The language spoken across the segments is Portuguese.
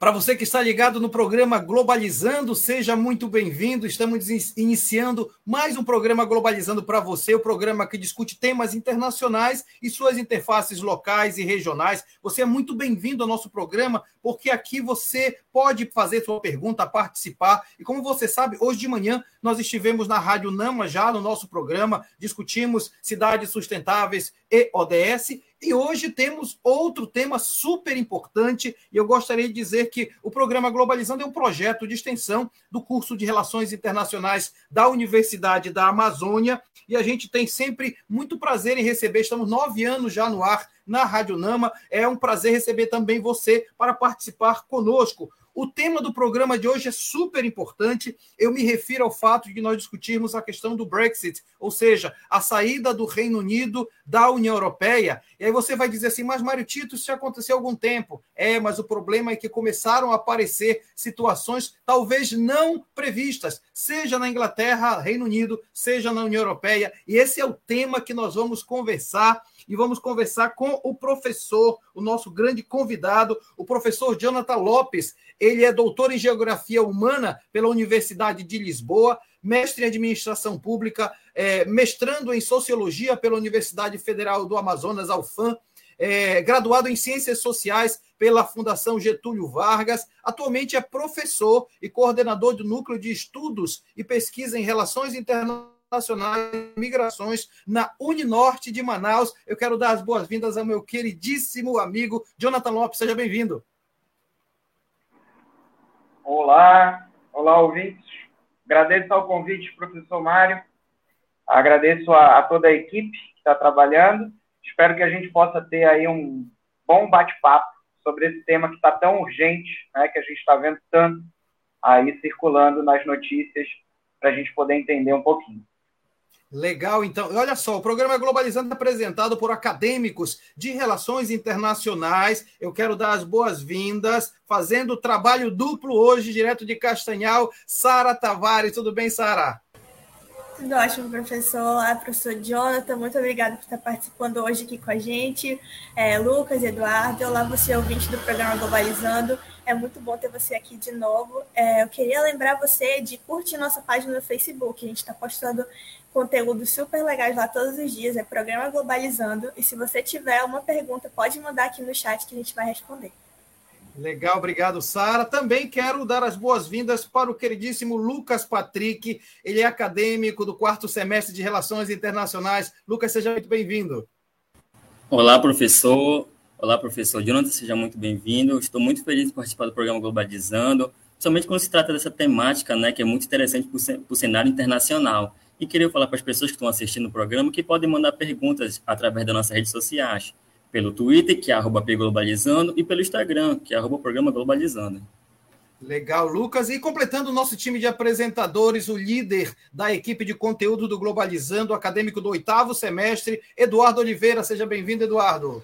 Para você que está ligado no programa Globalizando, seja muito bem-vindo. Estamos iniciando mais um programa Globalizando para você, o programa que discute temas internacionais e suas interfaces locais e regionais. Você é muito bem-vindo ao nosso programa, porque aqui você pode fazer sua pergunta, participar. E como você sabe, hoje de manhã nós estivemos na Rádio Nama já no nosso programa, discutimos cidades sustentáveis e ODS e hoje temos outro tema super importante, e eu gostaria de dizer que o programa Globalizando é um projeto de extensão do curso de Relações Internacionais da Universidade da Amazônia, e a gente tem sempre muito prazer em receber, estamos nove anos já no ar na Rádio Nama, é um prazer receber também você para participar conosco. O tema do programa de hoje é super importante. Eu me refiro ao fato de nós discutirmos a questão do Brexit, ou seja, a saída do Reino Unido da União Europeia. E aí você vai dizer assim, mas Mário Tito, isso já aconteceu há algum tempo. É, mas o problema é que começaram a aparecer situações talvez não previstas, seja na Inglaterra, Reino Unido, seja na União Europeia. E esse é o tema que nós vamos conversar e vamos conversar com o professor, o nosso grande convidado, o professor Jonathan Lopes. Ele é doutor em Geografia Humana pela Universidade de Lisboa, mestre em Administração Pública, é, mestrando em Sociologia pela Universidade Federal do Amazonas, Alfam, é, graduado em Ciências Sociais pela Fundação Getúlio Vargas. Atualmente é professor e coordenador do Núcleo de Estudos e Pesquisa em Relações Internacionais Nacionais de Migrações na Uninorte de Manaus. Eu quero dar as boas-vindas ao meu queridíssimo amigo Jonathan Lopes. Seja bem-vindo. Olá, olá, ouvintes. Agradeço ao convite, professor Mário. Agradeço a, a toda a equipe que está trabalhando. Espero que a gente possa ter aí um bom bate-papo sobre esse tema que está tão urgente, né, que a gente está vendo tanto aí circulando nas notícias, para a gente poder entender um pouquinho. Legal, então. Olha só, o programa Globalizando é apresentado por acadêmicos de relações internacionais. Eu quero dar as boas-vindas, fazendo trabalho duplo hoje, direto de Castanhal, Sara Tavares. Tudo bem, Sara? Tudo ótimo, professor. Olá, professor Jonathan. Muito obrigada por estar participando hoje aqui com a gente. É, Lucas, Eduardo. Olá, você ouvinte do programa Globalizando. É muito bom ter você aqui de novo. É, eu queria lembrar você de curtir nossa página no Facebook. A gente está postando conteúdos super legais lá todos os dias. É Programa Globalizando. E se você tiver uma pergunta, pode mandar aqui no chat que a gente vai responder. Legal, obrigado, Sara. Também quero dar as boas-vindas para o queridíssimo Lucas Patrick. Ele é acadêmico do quarto semestre de Relações Internacionais. Lucas, seja muito bem-vindo. Olá, professor. Olá, professor Jonathan, seja muito bem-vindo. Estou muito feliz de participar do programa Globalizando, principalmente quando se trata dessa temática, né, que é muito interessante para o cenário internacional. E queria falar para as pessoas que estão assistindo o programa que podem mandar perguntas através das nossas redes sociais, pelo Twitter, que é arroba Globalizando, e pelo Instagram, que é arroba Programa Globalizando. Legal, Lucas. E completando o nosso time de apresentadores, o líder da equipe de conteúdo do Globalizando, acadêmico do oitavo semestre, Eduardo Oliveira. Seja bem-vindo, Eduardo.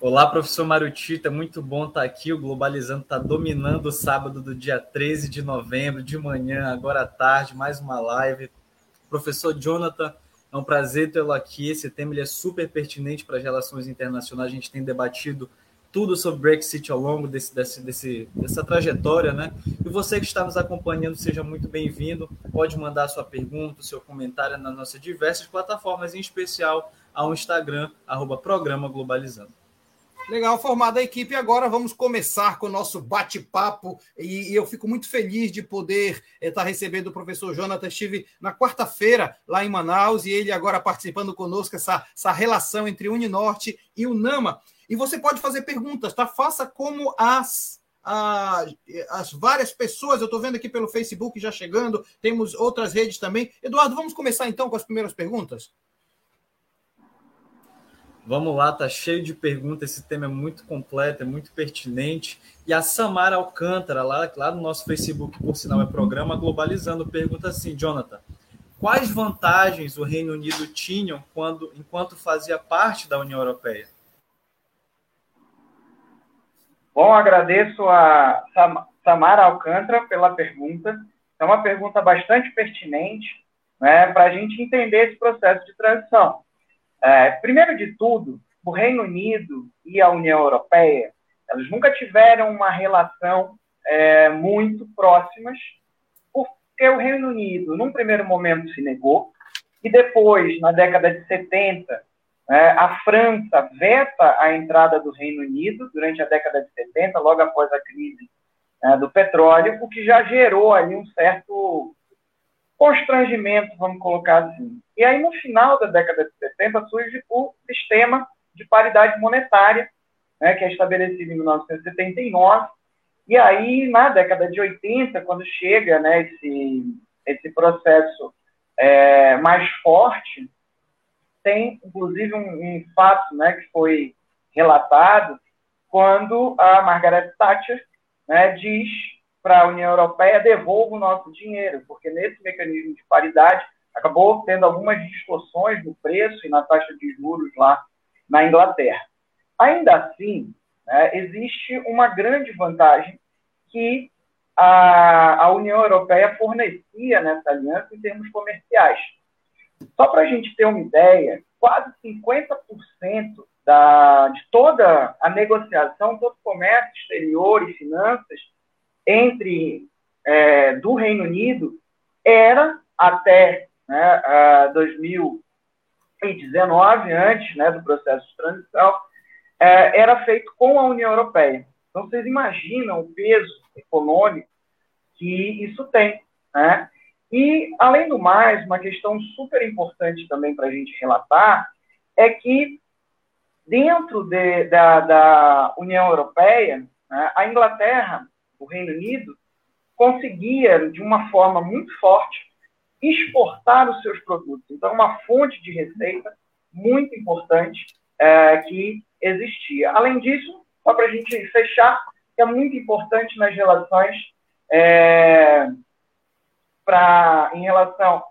Olá, professor Marutita, muito bom estar aqui. O Globalizando está dominando o sábado do dia 13 de novembro, de manhã, agora à tarde, mais uma live. Professor Jonathan, é um prazer tê-lo aqui. Esse tema é super pertinente para as relações internacionais. A gente tem debatido tudo sobre Brexit ao longo desse, desse, desse, dessa trajetória, né? E você que está nos acompanhando, seja muito bem-vindo. Pode mandar sua pergunta, seu comentário nas nossas diversas plataformas, em especial ao Instagram, arroba Programa Globalizando. Legal, formada a equipe. Agora vamos começar com o nosso bate-papo. E, eu fico muito feliz de poder estar eh, tá recebendo o professor Jonathan. Estive na quarta-feira lá em Manaus e ele agora participando conosco, essa, essa relação entre Uninorte e o NAMA. E você pode fazer perguntas, tá? Faça como as as várias pessoas, eu estou vendo aqui pelo Facebook já chegando, temos outras redes também. Eduardo, vamos começar então com as primeiras perguntas? Vamos lá, tá cheio de perguntas. Esse tema é muito completo, é muito pertinente. E a Samara Alcântara, lá, lá no nosso Facebook, por sinal, é programa Globalizando, pergunta assim: Jonathan, quais vantagens o Reino Unido tinha quando, enquanto fazia parte da União Europeia? Bom, agradeço a Samara Alcântara pela pergunta. É uma pergunta bastante pertinente né, para a gente entender esse processo de transição. É, primeiro de tudo, o Reino Unido e a União Europeia Elas nunca tiveram uma relação é, muito próximas, porque o Reino Unido, num primeiro momento, se negou, e depois, na década de 70, é, a França veta a entrada do Reino Unido durante a década de 70, logo após a crise é, do petróleo, o que já gerou ali um certo constrangimento, vamos colocar assim. E aí, no final da década de 70, surge o sistema de paridade monetária, né, que é estabelecido em 1979. E aí, na década de 80, quando chega né, esse, esse processo é, mais forte, tem inclusive um, um fato né, que foi relatado quando a Margaret Thatcher né, diz para a União Europeia devolva o nosso dinheiro, porque nesse mecanismo de paridade acabou tendo algumas distorções no preço e na taxa de juros lá na Inglaterra. Ainda assim, né, existe uma grande vantagem que a, a União Europeia fornecia nessa aliança em termos comerciais. Só para a gente ter uma ideia, quase 50% da, de toda a negociação, todo comércio exterior e finanças entre é, do Reino Unido era até né, 2019, antes né, do processo de transição, é, era feito com a União Europeia. Então, vocês imaginam o peso econômico que isso tem. Né? E, além do mais, uma questão super importante também para a gente relatar é que, dentro de, da, da, União Europeia, né, a Inglaterra, o Reino Unido, conseguia, de uma forma muito forte, exportar os seus produtos. Então, uma fonte de receita muito importante é, que existia. Além disso, só para a gente fechar, que é muito importante nas relações é, pra, em relação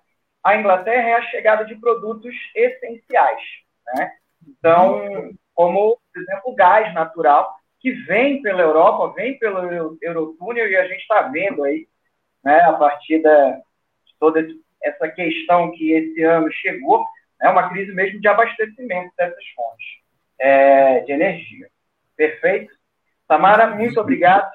à Inglaterra é a chegada de produtos essenciais. Né? Então, como, por exemplo, o gás natural, que vem pela Europa, vem pelo Eurotúnel, e a gente está vendo aí, né, a partir da, de toda essa questão que esse ano chegou, é né, uma crise mesmo de abastecimento dessas fontes é, de energia. Perfeito? Tamara, muito obrigado.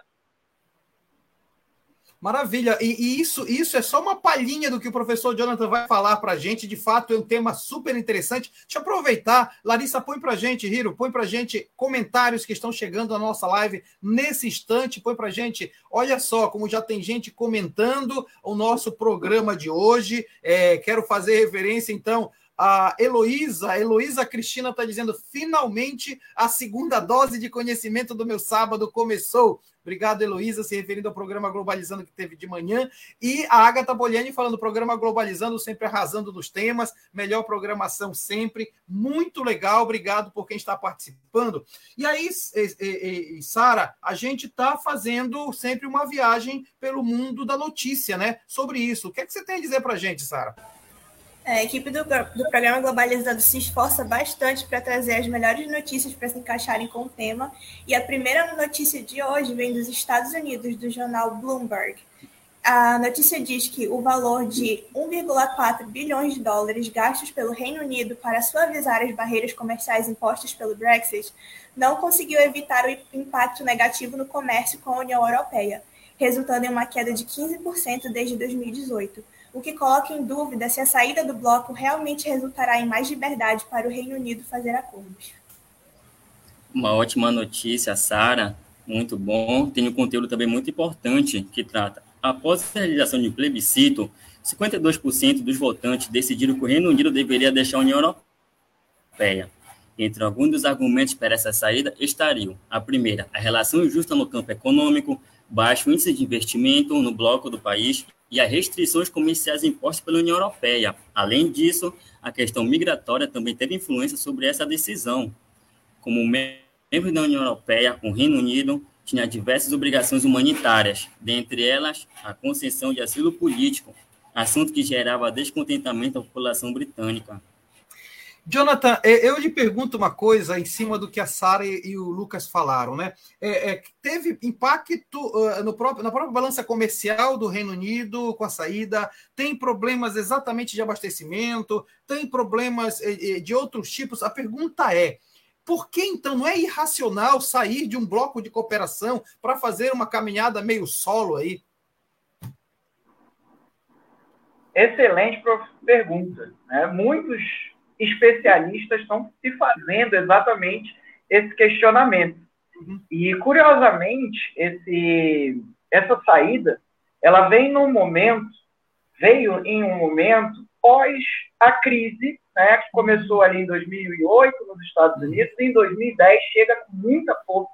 Maravilha. E, e, isso, isso é só uma palhinha do que o professor Jonathan vai falar para a gente. De fato, é um tema super interessante. Deixa eu aproveitar. Larissa, põe para a gente, Hiro, põe para a gente comentários que estão chegando na nossa live nesse instante. Põe para a gente. Olha só como já tem gente comentando o nosso programa de hoje. É, quero fazer referência, então, a Heloísa, Heloísa Cristina está dizendo: finalmente a segunda dose de conhecimento do meu sábado começou. Obrigado, Heloísa, se referindo ao programa Globalizando que teve de manhã. E a Agatha Boliani falando: programa Globalizando, sempre arrasando nos temas, melhor programação sempre. Muito legal, obrigado por quem está participando. E aí, Sara, a gente está fazendo sempre uma viagem pelo mundo da notícia, né? Sobre isso. O que, é que você tem a dizer para a gente, Sara? A equipe do, do programa Globalizando se esforça bastante para trazer as melhores notícias para se encaixarem com o tema. E a primeira notícia de hoje vem dos Estados Unidos, do jornal Bloomberg. A notícia diz que o valor de 1,4 bilhões de dólares gastos pelo Reino Unido para suavizar as barreiras comerciais impostas pelo Brexit não conseguiu evitar o impacto negativo no comércio com a União Europeia, resultando em uma queda de 15% desde 2018 o que coloca em dúvida se a saída do bloco realmente resultará em mais liberdade para o Reino Unido fazer acordos. Uma ótima notícia, Sara. Muito bom. Tem um conteúdo também muito importante que trata. Após a realização de um plebiscito, 52% dos votantes decidiram que o Reino Unido deveria deixar a União Europeia. Entre alguns dos argumentos para essa saída estariam: a primeira, a relação injusta no campo econômico, baixo índice de investimento no bloco do país e as restrições comerciais impostas pela União Europeia. Além disso, a questão migratória também teve influência sobre essa decisão. Como membro da União Europeia, o Reino Unido tinha diversas obrigações humanitárias, dentre elas a concessão de asilo político, assunto que gerava descontentamento da população britânica. Jonathan, é, eu lhe pergunto uma coisa em cima do que a Sara e o Lucas falaram, né? É, é, teve impacto uh, no próprio, na própria balança comercial do Reino Unido com a saída? Tem problemas exatamente de abastecimento? Tem problemas eh, eh, de outros tipos? A pergunta é: Por que então não é irracional sair de um bloco de cooperação para fazer uma caminhada meio solo aí? Excelente pergunta. Né? Muitos especialistas estão se fazendo exatamente esse questionamento. Uhum. E, curiosamente, esse, essa saída ela vem num momento, veio em um momento pós a crise, né, que começou ali em 2008 nos Estados. Unidos, e em 2010 chega com muita força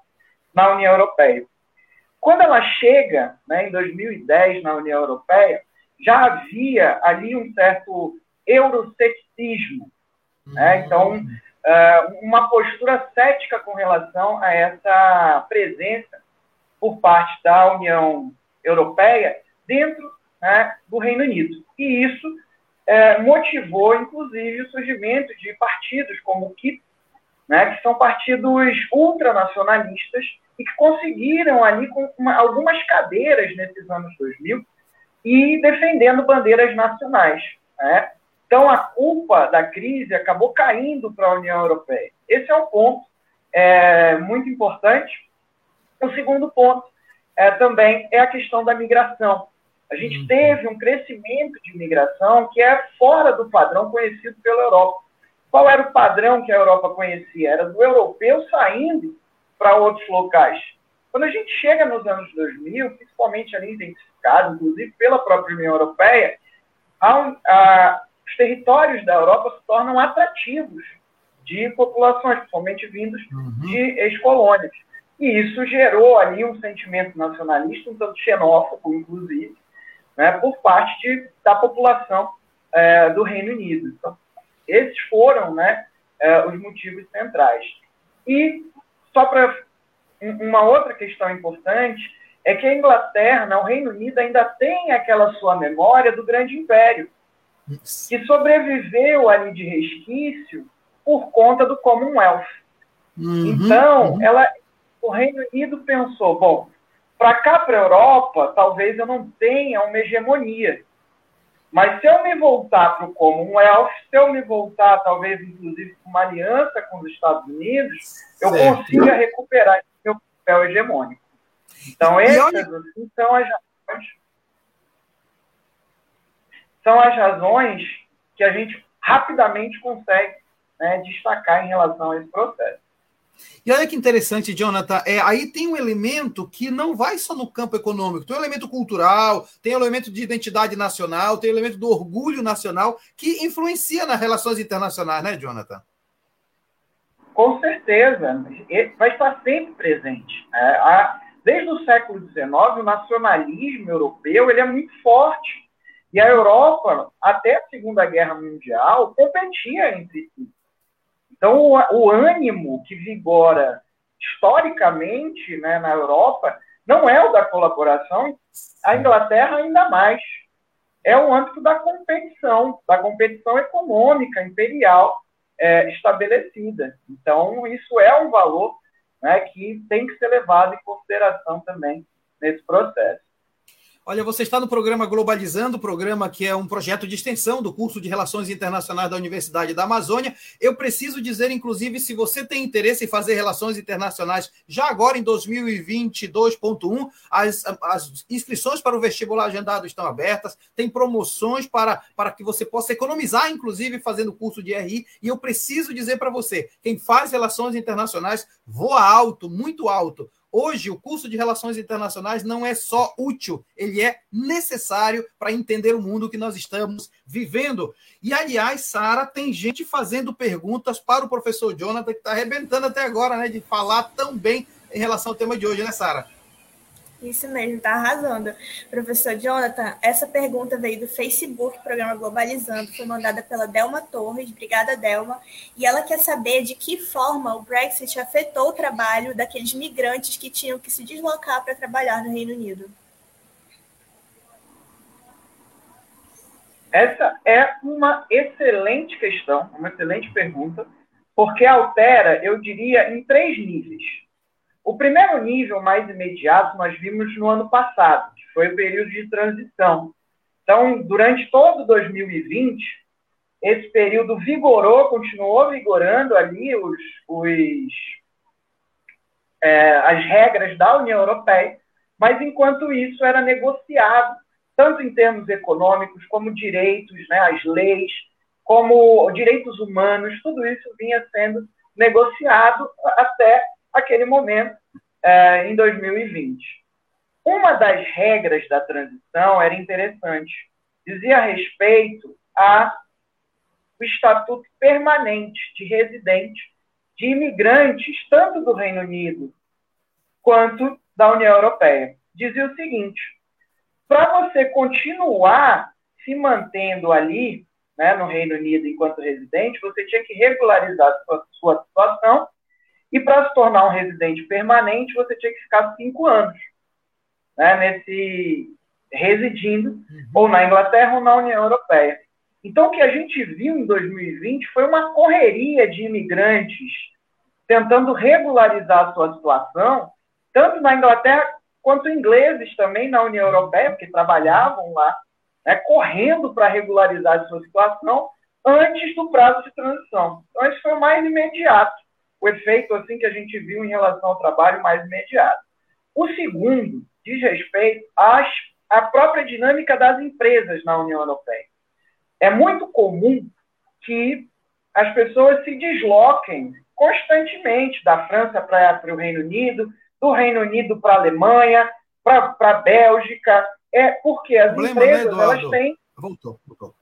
na União Europeia. Quando ela chega, né, em 2010 na União Europeia, já havia ali um certo euroceticismo, né? Então, uh, uma postura cética com relação a essa presença por parte da União Europeia dentro né, do Reino Unido. E isso uh, motivou, inclusive, o surgimento de partidos como o KIP, né, que são partidos ultranacionalistas e que conseguiram ali com uma, algumas cadeiras nesses anos 2000 e defendendo bandeiras nacionais. Né? Então, a culpa da crise acabou caindo para a União Europeia. Esse é um ponto é, muito importante. O segundo ponto é, também é a questão da migração. A gente uhum. teve um crescimento de migração que é fora do padrão conhecido pela Europa. Qual era o padrão que a Europa conhecia? Era do europeu saindo para outros locais. Quando a gente chega nos anos 2000, principalmente ali identificado, inclusive pela própria União Europeia, a, a, os territórios da Europa se tornam atrativos de populações, principalmente vindos uhum. de ex-colônias. E isso gerou ali um sentimento nacionalista, um tanto xenófobo, inclusive, né, por parte de, da população é, do Reino Unido. Então, esses foram né, é, os motivos centrais. E, só para uma outra questão importante, é que a Inglaterra, né, o Reino Unido, ainda tem aquela sua memória do grande império que sobreviveu ali de resquício por conta do Commonwealth. Uhum, então, uhum. ela, o Reino Unido pensou, bom, para cá, para a Europa, talvez eu não tenha uma hegemonia. Mas se eu me voltar para o Commonwealth, se eu me voltar, talvez, inclusive, com uma aliança com os Estados Unidos, eu certo. consiga recuperar esse meu papel hegemônico. Então, essas assim, são as são as razões que a gente rapidamente consegue né, destacar em relação a esse processo. E olha que interessante, Jonathan, é, aí tem um elemento que não vai só no campo econômico, tem um elemento cultural, tem um elemento de identidade nacional, tem um elemento do orgulho nacional que influencia nas relações internacionais, né, Jonathan? Com certeza, vai estar sempre presente. É, desde o século XIX, o nacionalismo europeu ele é muito forte. E a Europa, até a Segunda Guerra Mundial, competia entre si. Então, o, o ânimo que vigora historicamente né, na Europa não é o da colaboração, a Inglaterra ainda mais. É o âmbito da competição, da competição econômica imperial é, estabelecida. Então, isso é um valor né, que tem que ser levado em consideração também nesse processo. Olha, você está no programa Globalizando, programa que é um projeto de extensão do curso de Relações Internacionais da Universidade da Amazônia. Eu preciso dizer, inclusive, se você tem interesse em fazer relações internacionais já agora em 2022.1, as, as inscrições para o vestibular agendado estão abertas, tem promoções para, para que você possa economizar, inclusive, fazendo curso de RI. E eu preciso dizer para você, quem faz relações internacionais voa alto, muito alto Hoje, o curso de Relações Internacionais não é só útil, ele é necessário para entender o mundo que nós estamos vivendo. E, aliás, Sara, tem gente fazendo perguntas para o professor Jonathan, que está arrebentando até agora, né, de falar tão bem em relação ao tema de hoje, né, Sara? Isso mesmo, está arrasando. Professor Jonathan, essa pergunta veio do Facebook, programa Globalizando, foi mandada pela Delma Torres, obrigada Delma, e ela quer saber de que forma o Brexit afetou o trabalho daqueles migrantes que tinham que se deslocar para trabalhar no Reino Unido. Essa é uma excelente questão, uma excelente pergunta, porque altera, eu diria, em três níveis. O primeiro nível mais imediato nós vimos no ano passado, que foi o período de transição. Então, durante todo 2020, esse período vigorou, continuou vigorando ali os, os é, as regras da União Europeia, mas enquanto isso era negociado, tanto em termos econômicos, como direitos, né, as leis, como direitos humanos, tudo isso vinha sendo negociado até aquele momento, é, em 2020. Uma das regras da transição era interessante, dizia respeito ao estatuto permanente de residente de imigrantes, tanto do Reino Unido quanto da União Europeia. Dizia o seguinte: para você continuar se mantendo ali, né, no Reino Unido enquanto residente, você tinha que regularizar sua, sua situação e para se tornar um residente permanente, você tinha que ficar cinco anos né, nesse residindo uhum. ou na Inglaterra ou na União Europeia. Então, o que a gente viu em 2020 foi uma correria de imigrantes tentando regularizar a sua situação, tanto na Inglaterra quanto ingleses também na União Europeia, porque trabalhavam lá, né, correndo para regularizar a sua situação antes do prazo de transição. Então, isso foi o mais imediato, o efeito assim que a gente viu em relação ao trabalho mais imediato. O segundo diz respeito às, à própria dinâmica das empresas na União Europeia. É muito comum que as pessoas se desloquem constantemente da França para o Reino Unido, do Reino Unido para a Alemanha, para a Bélgica, é porque as problema, né, empresas né, elas têm. Voltou, voltou.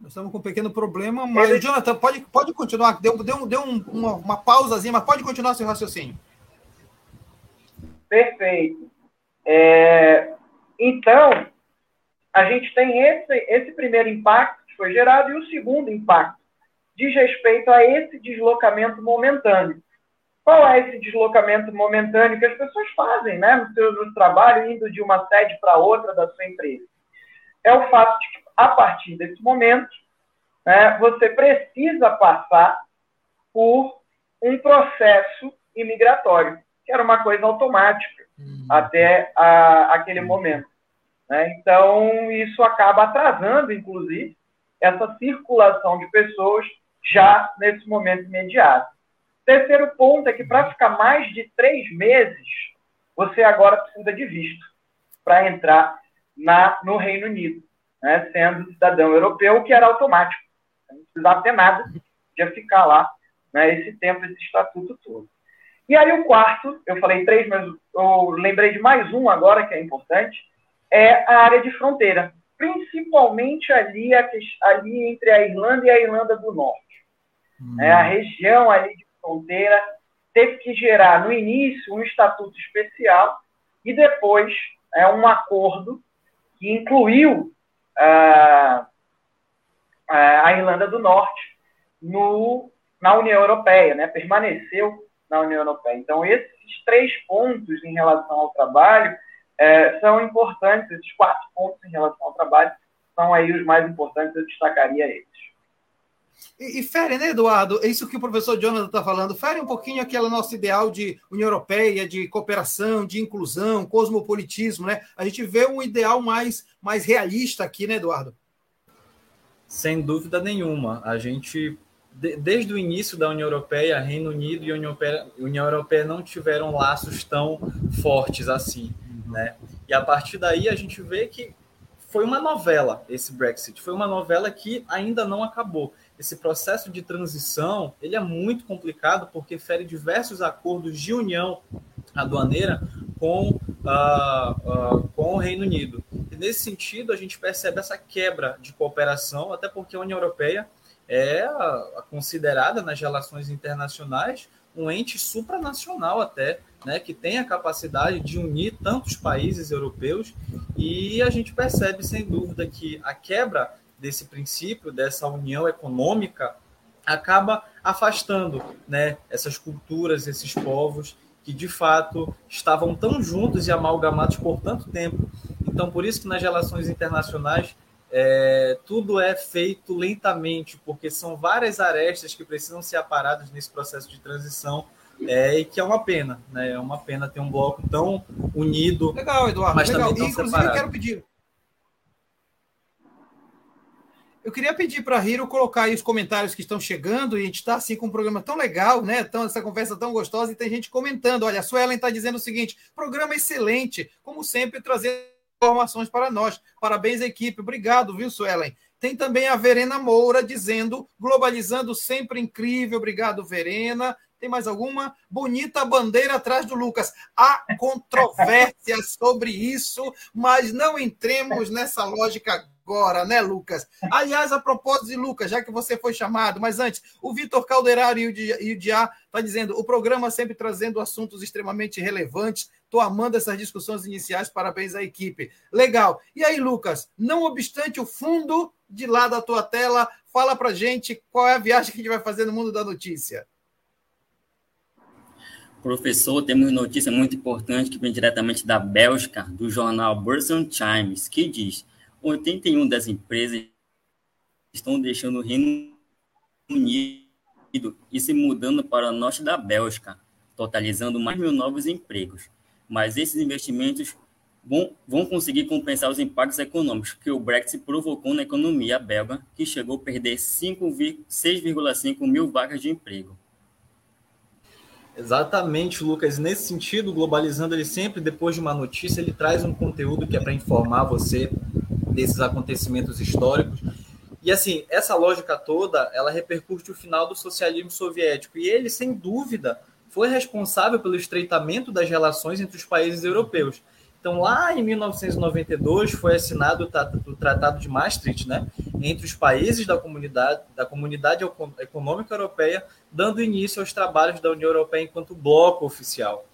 Nós estamos com um pequeno problema, mas Ele... Jonathan, pode, pode continuar. Deu, deu, deu um, uma, uma pausazinha, mas pode continuar seu raciocínio. Perfeito. É, então, a gente tem esse, esse primeiro impacto que foi gerado e o segundo impacto diz respeito a esse deslocamento momentâneo. Qual é esse deslocamento momentâneo que as pessoas fazem né, no seu no trabalho, indo de uma sede para outra da sua empresa? É o fato de que, a partir desse momento, né, você precisa passar por um processo imigratório que era uma coisa automática uhum. até a, aquele uhum. momento. Né? Então, isso acaba atrasando, inclusive, essa circulação de pessoas já nesse momento imediato. Terceiro ponto é que para ficar mais de três meses, você agora precisa de visto para entrar na, no Reino Unido, né? sendo cidadão europeu, que era automático. Não precisava ter nada, de ficar lá né? esse tempo, esse estatuto todo. E aí o quarto, eu falei três, mas eu lembrei de mais um agora que é importante, é a área de fronteira, principalmente ali, ali entre a Irlanda e a Irlanda do Norte. Hum. É, a região ali de fronteira teve que gerar no início um estatuto especial e depois é um acordo que incluiu ah, a Irlanda do Norte no, na União Europeia, né? permaneceu na União Europeia. Então, esses três pontos em relação ao trabalho é, são importantes, esses quatro pontos em relação ao trabalho são aí os mais importantes, eu destacaria eles. E, e fere, né, Eduardo? É isso que o professor Jonathan está falando. Fere um pouquinho aquele nosso ideal de União Europeia, de cooperação, de inclusão, cosmopolitismo, né? A gente vê um ideal mais, mais realista aqui, né, Eduardo? Sem dúvida nenhuma. A gente desde o início da União Europeia, Reino Unido e União Europeia, União Europeia não tiveram laços tão fortes assim, né? E a partir daí a gente vê que foi uma novela esse Brexit, foi uma novela que ainda não acabou. Esse processo de transição ele é muito complicado porque fere diversos acordos de união aduaneira com, uh, uh, com o Reino Unido. E nesse sentido a gente percebe essa quebra de cooperação, até porque a União Europeia é considerada nas relações internacionais um ente supranacional até, né, que tem a capacidade de unir tantos países europeus e a gente percebe sem dúvida que a quebra desse princípio, dessa união econômica, acaba afastando né, essas culturas, esses povos que de fato estavam tão juntos e amalgamados por tanto tempo. Então, por isso que nas relações internacionais é, tudo é feito lentamente, porque são várias arestas que precisam ser aparadas nesse processo de transição. É, e que é uma pena, né? É uma pena ter um bloco tão unido. Legal, Eduardo. Mas legal. também tão Inclusive, separado. eu quero pedir. Eu queria pedir para a Hiro colocar aí os comentários que estão chegando, e a gente está assim com um programa tão legal, né? Tão, essa conversa tão gostosa, e tem gente comentando. Olha, a Suelen está dizendo o seguinte: programa excelente, como sempre, trazendo informações para nós. Parabéns, equipe. Obrigado, viu, Suelen? Tem também a Verena Moura dizendo: globalizando sempre incrível. Obrigado, Verena. Tem mais alguma? Bonita bandeira atrás do Lucas. Há controvérsias sobre isso, mas não entremos nessa lógica agora, né, Lucas? Aliás, a propósito de Lucas, já que você foi chamado, mas antes, o Vitor Calderaro e o Diá está dizendo: o programa sempre trazendo assuntos extremamente relevantes. Estou amando essas discussões iniciais, parabéns à equipe. Legal. E aí, Lucas, não obstante o fundo de lá da tua tela, fala pra gente qual é a viagem que a gente vai fazer no mundo da notícia. Professor, temos notícia muito importante que vem diretamente da Bélgica, do jornal Burson Times, que diz: 81 das empresas estão deixando o Reino Unido e se mudando para o norte da Bélgica, totalizando mais mil novos empregos. Mas esses investimentos vão, vão conseguir compensar os impactos econômicos que o Brexit provocou na economia belga, que chegou a perder 6,5 mil vagas de emprego. Exatamente, Lucas. Nesse sentido, Globalizando, ele sempre, depois de uma notícia, ele traz um conteúdo que é para informar você desses acontecimentos históricos. E assim, essa lógica toda, ela repercute o final do socialismo soviético. E ele, sem dúvida, foi responsável pelo estreitamento das relações entre os países europeus. Então, lá em 1992 foi assinado o Tratado de Maastricht, né, entre os países da comunidade, da comunidade econômica europeia, dando início aos trabalhos da União Europeia enquanto bloco oficial.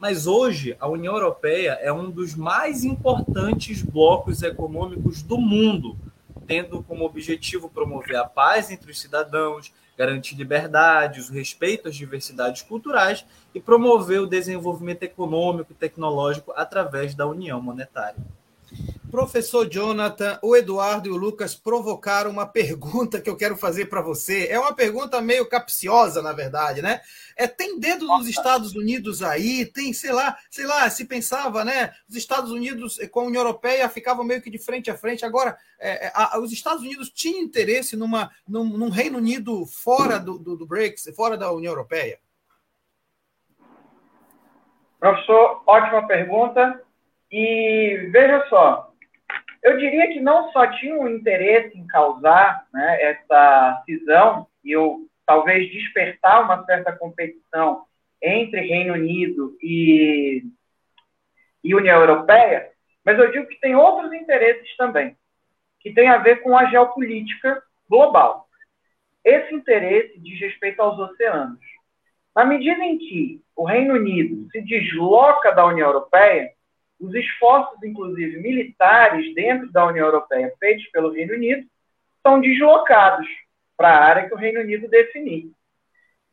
Mas hoje a União Europeia é um dos mais importantes blocos econômicos do mundo, tendo como objetivo promover a paz entre os cidadãos, garantir liberdades, o respeito às diversidades culturais e promover o desenvolvimento econômico e tecnológico através da união monetária. Professor Jonathan, o Eduardo e o Lucas provocaram uma pergunta que eu quero fazer para você. É uma pergunta meio capciosa, na verdade, né? É, tem dedo dos Estados Unidos aí? Tem, sei lá, sei lá, se pensava, né? Os Estados Unidos com a União Europeia ficavam meio que de frente a frente. Agora, é, é a, os Estados Unidos tinham interesse numa, num, num Reino Unido fora do, do, do Brexit, fora da União Europeia? Professor, ótima pergunta. E veja só, eu diria que não só tinha um interesse em causar né, essa cisão e eu talvez despertar uma certa competição entre Reino Unido e, e União Europeia, mas eu digo que tem outros interesses também, que tem a ver com a geopolítica global. Esse interesse diz respeito aos oceanos. Na medida em que o Reino Unido se desloca da União Europeia, os esforços, inclusive militares, dentro da União Europeia, feitos pelo Reino Unido, são deslocados para a área que o Reino Unido definir.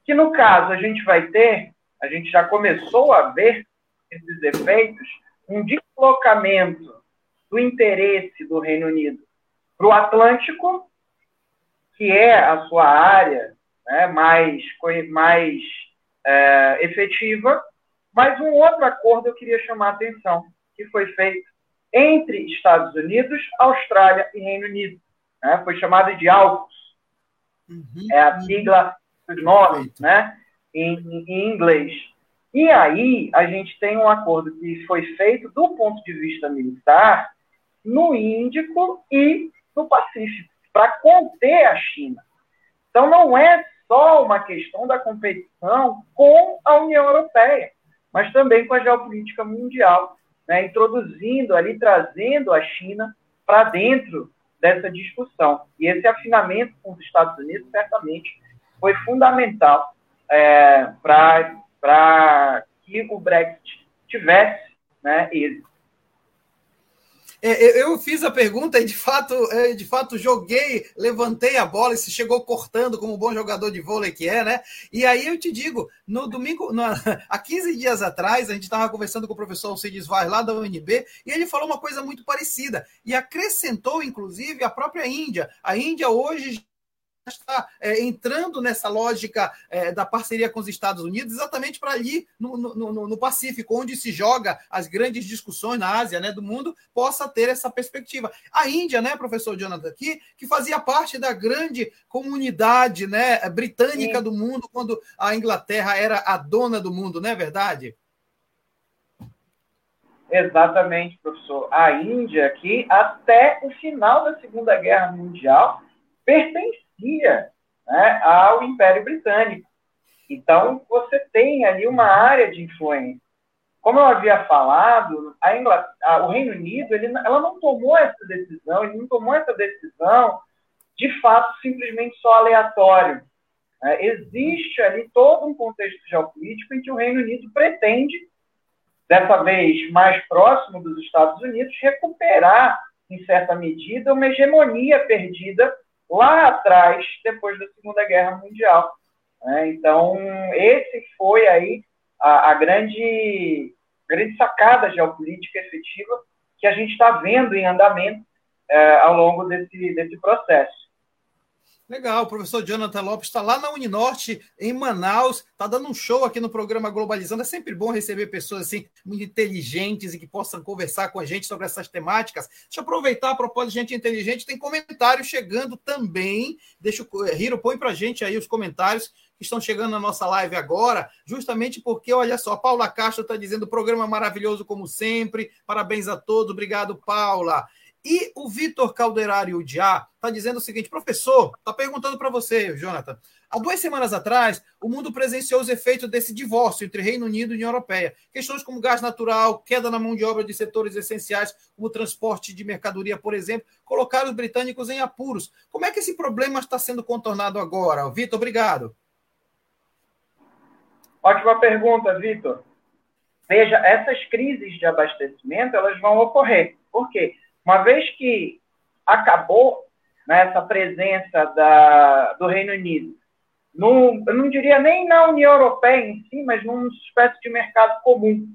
Que no caso a gente vai ter, a gente já começou a ver esses efeitos, um deslocamento do interesse do Reino Unido para o Atlântico, que é a sua área né, mais, mais é, efetiva, mas um outro acordo eu queria chamar a atenção, que foi feito entre Estados Unidos, Austrália e Reino Unido. Né? Foi chamado de AUKUS. Uhum, é a sigla nome, né? Em, em, inglês. E aí a gente tem um acordo que foi feito do ponto de vista militar no Índico e no Pacífico, para conter a China. Então não é só uma questão da competição com a União Europeia, mas também com a geopolítica mundial né, introduzindo ali, trazendo a China para dentro dessa discussão. E esse afinamento com os Estados Unidos certamente foi fundamental é, para que o Brexit tivesse né, êxito. É, eu fiz a pergunta e de fato, é, de fato joguei, levantei a bola e se chegou cortando como bom jogador de vôlei que é, né? E aí eu te digo, no domingo, no, há 15 dias atrás, a gente estava conversando com o professor Alcides Vaz lá da UNB e ele falou uma coisa muito parecida e acrescentou, inclusive, a própria Índia. A Índia hoje está é, entrando nessa lógica é, da parceria com os Estados Unidos, exatamente para ali no, no, no, Pacífico, onde se joga as grandes discussões na Ásia, né, do mundo, possa ter essa perspectiva. A Índia, né, professor Jonathan, aqui, que fazia parte da grande comunidade, né, britânica Sim. do mundo, quando a Inglaterra era a dona do mundo, não é verdade? Exatamente, professor. A Índia, que até o final da Segunda Guerra Mundial pertencia né, ao Império Britânico. Então, você tem ali uma área de influência. Como eu havia falado, a Inglaterra, o Reino Unido, ele, ela não tomou essa decisão, ele não tomou essa decisão de fato simplesmente só aleatório. É, existe ali todo um contexto geopolítico em que o Reino Unido pretende dessa vez mais próximo dos Estados Unidos, recuperar, em certa medida, uma hegemonia perdida lá atrás, depois da Segunda Guerra Mundial. Né? Então, esse foi aí a, a grande, grande sacada geopolítica efetiva que a gente está vendo em andamento é, ao longo desse, desse processo. Legal, o professor Jonathan Lopes está lá na Uninorte, em Manaus, está dando um show aqui no programa Globalizando. É sempre bom receber pessoas assim, muito inteligentes e que possam conversar com a gente sobre essas temáticas. Deixa eu aproveitar a propósito de gente inteligente, tem comentários chegando também. Deixa o Hiro, põe para a gente aí os comentários que estão chegando na nossa live agora, justamente porque, olha só, Paula Castro está dizendo programa maravilhoso como sempre. Parabéns a todos, obrigado, Paula. E o Vitor Calderário Diá está dizendo o seguinte: professor, está perguntando para você, Jonathan. Há duas semanas atrás, o mundo presenciou os efeitos desse divórcio entre Reino Unido e União Europeia. Questões como gás natural, queda na mão de obra de setores essenciais, como transporte de mercadoria, por exemplo, colocaram os britânicos em apuros. Como é que esse problema está sendo contornado agora? Vitor, obrigado. Ótima pergunta, Vitor. Veja, essas crises de abastecimento elas vão ocorrer. Por quê? Uma vez que acabou né, essa presença da, do Reino Unido, num, eu não diria nem na União Europeia em si, mas numa espécie de mercado comum,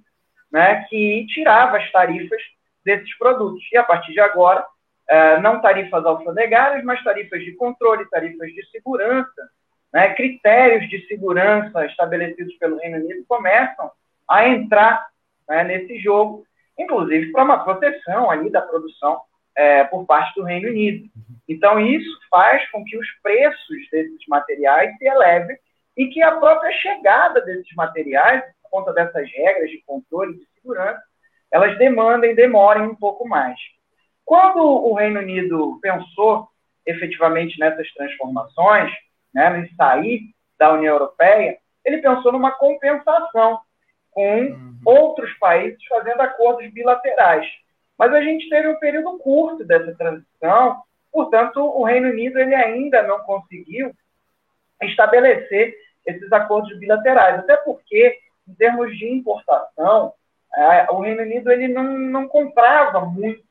né, que tirava as tarifas desses produtos. E a partir de agora, é, não tarifas alfandegárias, mas tarifas de controle, tarifas de segurança, né, critérios de segurança estabelecidos pelo Reino Unido começam a entrar né, nesse jogo inclusive para uma proteção ali da produção é, por parte do Reino Unido. Então, isso faz com que os preços desses materiais se elevem e que a própria chegada desses materiais, por conta dessas regras de controle de segurança, elas demandem, demorem um pouco mais. Quando o Reino Unido pensou efetivamente nessas transformações, né, em sair da União Europeia, ele pensou numa compensação com uhum. outros países fazendo acordos bilaterais. Mas a gente teve um período curto dessa transição, portanto, o Reino Unido ele ainda não conseguiu estabelecer esses acordos bilaterais, até porque, em termos de importação, é, o Reino Unido ele não, não comprava muito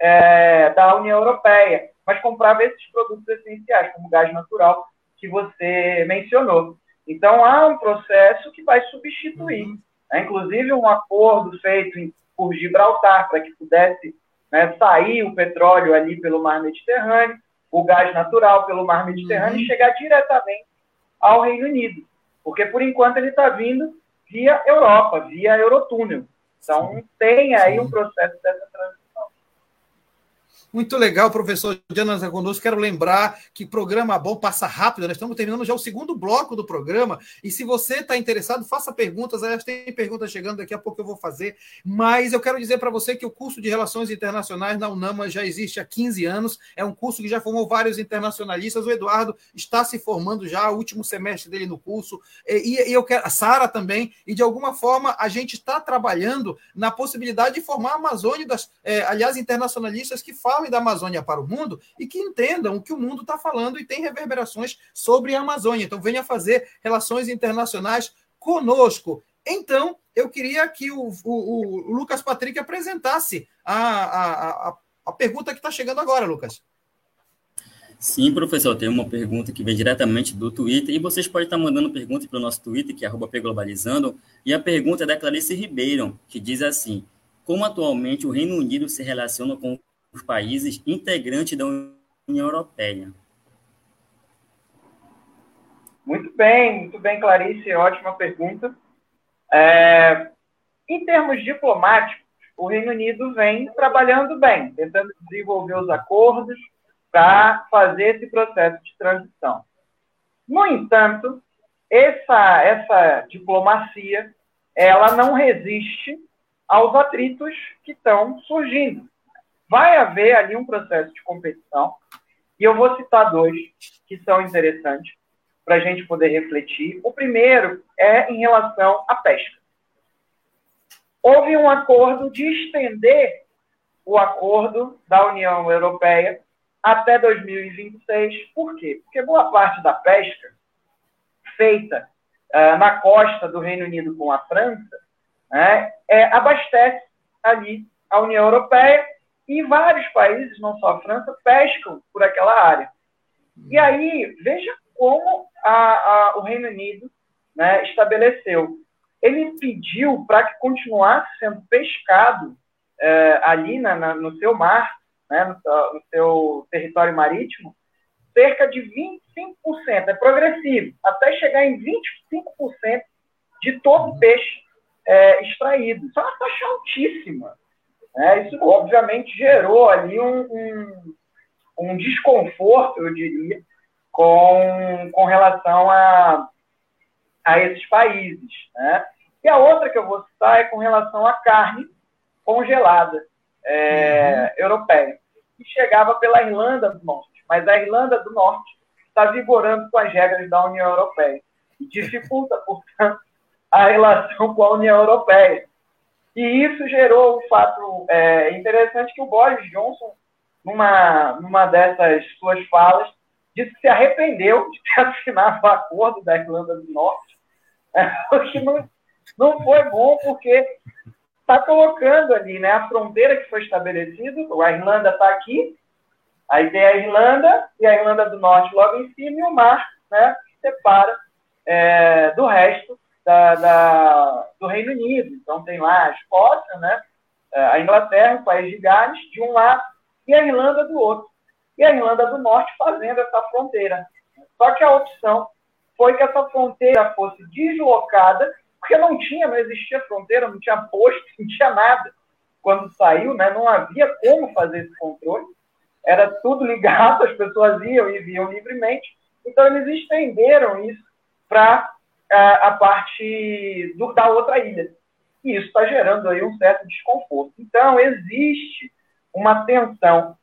é, da União Europeia, mas comprava esses produtos essenciais, como gás natural, que você mencionou. Então, há um processo que vai substituir uhum. É, inclusive um acordo feito em, por Gibraltar para que pudesse né, sair o petróleo ali pelo mar Mediterrâneo, o gás natural pelo mar Mediterrâneo uhum. e chegar diretamente ao Reino Unido. Porque, por enquanto, ele está vindo via Europa, via Eurotúnel. Então, Sim. tem aí um processo dessa transição. Muito legal, professor Jonathan conosco. Quero lembrar que programa bom passa rápido. Nós estamos terminando já o segundo bloco do programa. E se você está interessado, faça perguntas. Aliás, tem perguntas chegando daqui a pouco eu vou fazer. Mas eu quero dizer para você que o curso de Relações Internacionais na UNAMA já existe há 15 anos. É um curso que já formou vários internacionalistas. O Eduardo está se formando já, o último semestre dele no curso. E, e eu quero, a Sara também. E de alguma forma a gente está trabalhando na possibilidade de formar a Amazônia, das, é, aliás, internacionalistas que falam da Amazônia para o mundo e que entendam o que o mundo está falando e tem reverberações sobre a Amazônia. Então, venha fazer relações internacionais conosco. Então, eu queria que o, o, o Lucas Patrick apresentasse a, a, a, a pergunta que está chegando agora, Lucas. Sim, professor, tem uma pergunta que vem diretamente do Twitter, e vocês podem estar mandando perguntas para o nosso Twitter, que é pglobalizando, e a pergunta é da Clarice Ribeiro, que diz assim, como atualmente o Reino Unido se relaciona com os países integrantes da União Europeia. Muito bem, muito bem, Clarice, ótima pergunta. É, em termos diplomáticos, o Reino Unido vem trabalhando bem, tentando desenvolver os acordos para fazer esse processo de transição. No entanto, essa, essa diplomacia ela não resiste aos atritos que estão surgindo. Vai haver ali um processo de competição, e eu vou citar dois que são interessantes para a gente poder refletir. O primeiro é em relação à pesca. Houve um acordo de estender o acordo da União Europeia até 2026. Por quê? Porque boa parte da pesca feita uh, na costa do Reino Unido com a França né, é, abastece ali a União Europeia e vários países, não só a França, pescam por aquela área. E aí, veja como a, a, o Reino Unido né, estabeleceu. Ele pediu para que continuasse sendo pescado é, ali na, na, no seu mar, né, no, no, seu território marítimo, cerca de 25%, é progressivo, até chegar em 25% de todo o peixe é, extraído. Isso é uma taxa altíssima. Né? Isso, obviamente, gerou ali um, um, um desconforto, eu diria, com, com relação a, a esses países. Né? E a outra que eu vou citar é com relação à carne congelada é, uhum. europeia, que chegava pela Irlanda do Norte. Mas a Irlanda do Norte está vigorando com as regras da União Europeia e dificulta, portanto, a relação com a União Europeia. E isso gerou um fato é, interessante que o Boris Johnson, numa, numa dessas suas falas, disse que se arrependeu de ter assinado o acordo da Irlanda do Norte, é, o que não, não foi bom, porque está colocando ali né, a fronteira que foi estabelecida, a Irlanda está aqui, aí tem a Irlanda e a Irlanda do Norte logo em cima e o mar né, que separa é, do resto da, da, do Reino Unido. Então tem lá a Escócia, né, a Inglaterra, o país de Gales, de um lado, e a Irlanda do outro. E a Irlanda do Norte fazendo essa fronteira. Só que a opção foi que essa fronteira fosse deslocada, porque não tinha, não existia fronteira, não tinha posto, não tinha nada. Quando saiu, né, não havia como fazer esse controle. Era tudo ligado, as pessoas iam e vinham livremente. Então, eles estenderam isso para a, a parte do, da outra ilha. E isso está gerando aí um certo desconforto. Então, existe uma tensão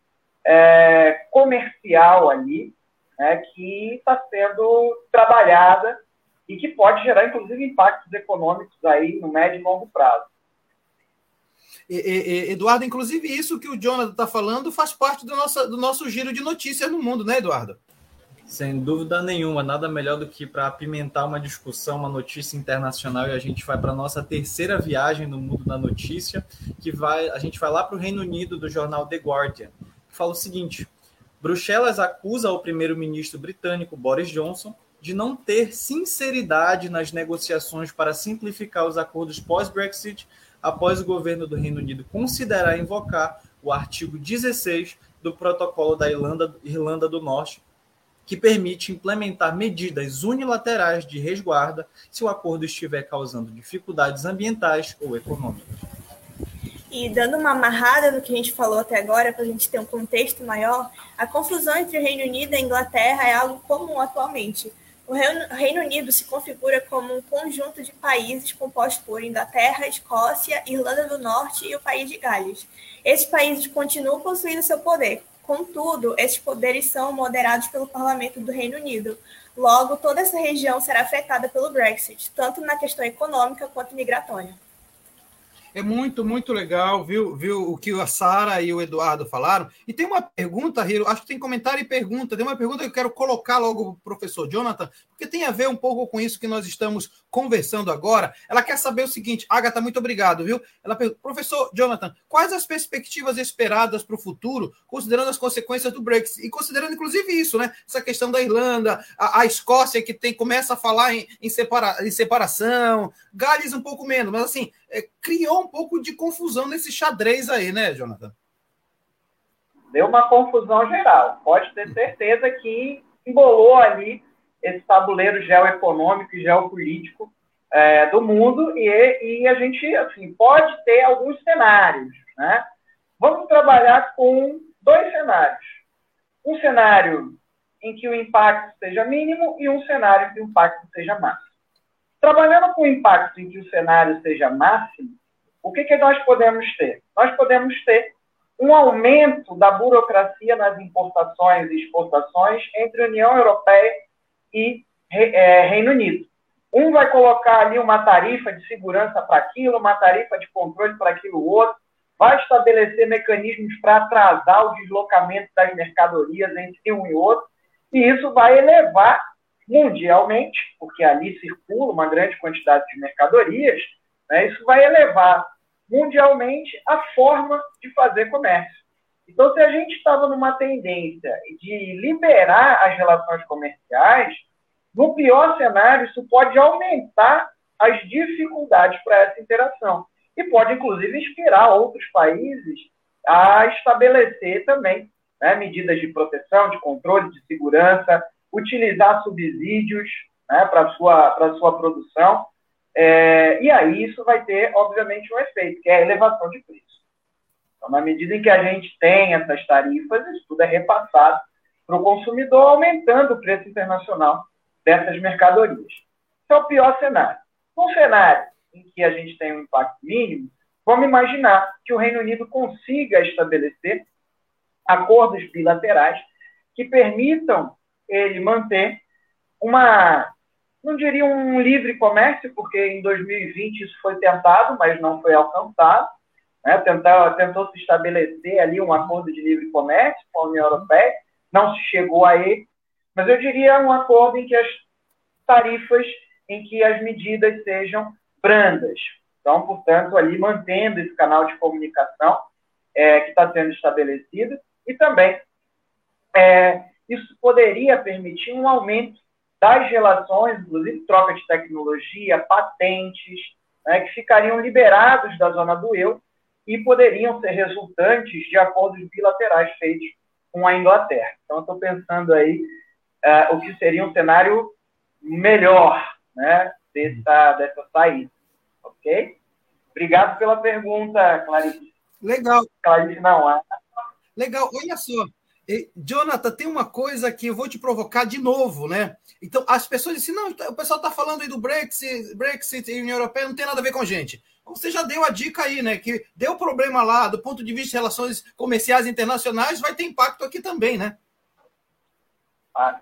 é, comercial ali né, que está sendo trabalhada e que pode gerar, inclusive, impactos econômicos aí no médio e longo prazo. Eduardo, inclusive isso que o Jonathan está falando faz parte do nosso, do nosso giro de notícias no mundo, né, Eduardo? Sem dúvida nenhuma, nada melhor do que para apimentar uma discussão, uma notícia internacional e a gente vai para a nossa terceira viagem no mundo da notícia, que vai, a gente vai lá para o Reino Unido do jornal The Guardian, que fala o seguinte: Bruxelas acusa o primeiro-ministro britânico Boris Johnson de não ter sinceridade nas negociações para simplificar os acordos pós-Brexit, após o governo do Reino Unido considerar invocar o artigo 16 do protocolo da Irlanda, Irlanda do Norte que permite implementar medidas unilaterais de resguarda se o acordo estiver causando dificuldades ambientais ou econômicas. E dando uma amarrada no que a gente falou até agora, para a gente ter um contexto maior, a confusão entre o Reino Unido e a Inglaterra é algo comum atualmente. O Reino Unido se configura como um conjunto de países composto por Inglaterra, Escócia, Irlanda do Norte e o país de Gales. Esses países continuam possuindo seu poder, Contudo, esses poderes são moderados pelo Parlamento do Reino Unido. Logo, toda essa região será afetada pelo Brexit, tanto na questão econômica quanto migratória. É muito, muito legal, viu, viu o que a Sara e o Eduardo falaram. E tem uma pergunta, Hiro, acho que tem comentário e pergunta. Tem uma pergunta que eu quero colocar logo para o professor Jonathan, porque tem a ver um pouco com isso que nós estamos conversando agora. Ela quer saber o seguinte, Agatha, muito obrigado, viu? Ela pergunta, professor Jonathan, quais as perspectivas esperadas para o futuro, considerando as consequências do Brexit? E considerando, inclusive, isso, né? Essa questão da Irlanda, a, a Escócia que tem, começa a falar em, em, separa, em separação, Gales um pouco menos, mas assim, é, criou um pouco de confusão nesse xadrez aí, né, Jonathan? Deu uma confusão geral. Pode ter certeza que embolou ali esse tabuleiro geoeconômico e geopolítico é, do mundo e, e, a gente assim pode ter alguns cenários, né? Vamos trabalhar com dois cenários. Um cenário em que o impacto seja mínimo e um cenário em que o impacto seja máximo. Trabalhando com impacto em que o cenário seja máximo, o que, que nós podemos ter? Nós podemos ter um aumento da burocracia nas importações e exportações entre União Europeia e é, Reino Unido. Um vai colocar ali uma tarifa de segurança para aquilo, uma tarifa de controle para aquilo outro, vai estabelecer mecanismos para atrasar o deslocamento das mercadorias entre um e outro, e isso vai elevar mundialmente, porque ali circula uma grande quantidade de mercadorias, né, isso vai elevar mundialmente a forma de fazer comércio. Então, se a gente estava numa tendência de liberar as relações comerciais, no pior cenário, isso pode aumentar as dificuldades para essa interação e pode, inclusive, inspirar outros países a estabelecer também né, medidas de proteção, de controle, de segurança, utilizar subsídios né, para sua, sua produção. É, e aí isso vai ter, obviamente, um efeito, que é a elevação de preço. Então, na medida em que a gente tem essas tarifas, isso tudo é repassado para o consumidor, aumentando o preço internacional dessas mercadorias. Esse é o pior cenário. Um cenário em que a gente tem um impacto mínimo, vamos imaginar que o Reino Unido consiga estabelecer acordos bilaterais que permitam ele manter uma, não diria um livre comércio, porque em 2020 isso foi tentado, mas não foi alcançado. Né? Tentou, tentou se estabelecer ali um acordo de livre comércio com a União Europeia, não se chegou a ele, mas eu diria um acordo em que as tarifas, em que as medidas sejam brandas. Então, portanto, ali mantendo esse canal de comunicação é, que está sendo estabelecido e também é, isso poderia permitir um aumento das relações, inclusive troca de tecnologia, patentes, né, que ficariam liberados da zona do euro e poderiam ser resultantes de acordos bilaterais feitos com a Inglaterra. Então, estou pensando aí uh, o que seria um cenário melhor né, dessa, dessa saída. Ok? Obrigado pela pergunta, Clarice. Legal. Clarice, não. É? Legal. Olha só. Jonathan, tem uma coisa que eu vou te provocar de novo, né? Então, as pessoas dizem, não, o pessoal está falando aí do Brexit, Brexit e União Europeia, não tem nada a ver com a gente. Você já deu a dica aí, né? Que deu problema lá, do ponto de vista de relações comerciais internacionais, vai ter impacto aqui também, né? Ah,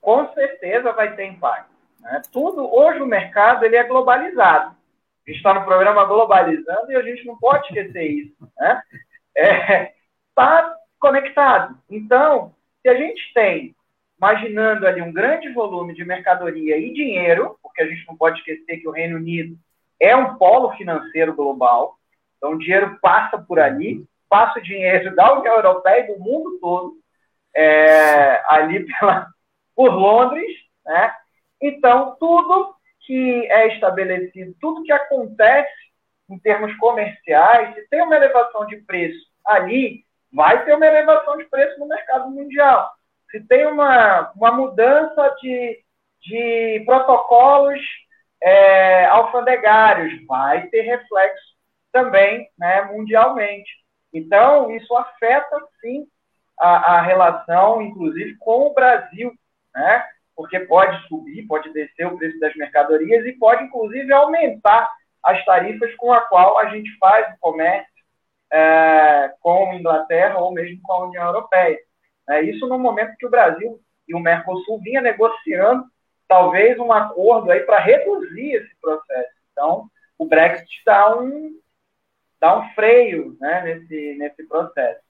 com certeza vai ter impacto. Né? Tudo, hoje o mercado ele é globalizado. A gente está no programa Globalizando e a gente não pode esquecer isso. Né? É, tá conectado. Então, se a gente tem, imaginando ali um grande volume de mercadoria e dinheiro, porque a gente não pode esquecer que o Reino Unido é um polo financeiro global, então o dinheiro passa por ali, passa o dinheiro da União Europeia e do mundo todo, é, ali pela, por Londres, né? Então, tudo que é estabelecido, tudo que acontece em termos comerciais, se tem uma elevação de preço ali, vai ter uma elevação de preço no mercado mundial. Se tem uma, uma mudança de, de protocolos é, alfandegários, vai ter reflexo também né, mundialmente. Então, isso afeta, sim, a, a relação, inclusive, com o Brasil, né? porque pode subir, pode descer o preço das mercadorias e pode, inclusive, aumentar as tarifas com a qual a gente faz o comércio é, com a Inglaterra ou mesmo com a União Europeia. É, isso no momento que o Brasil e o Mercosul vinha negociando talvez um acordo aí para reduzir esse processo. Então, o Brexit dá um, dá um freio né, nesse, nesse processo.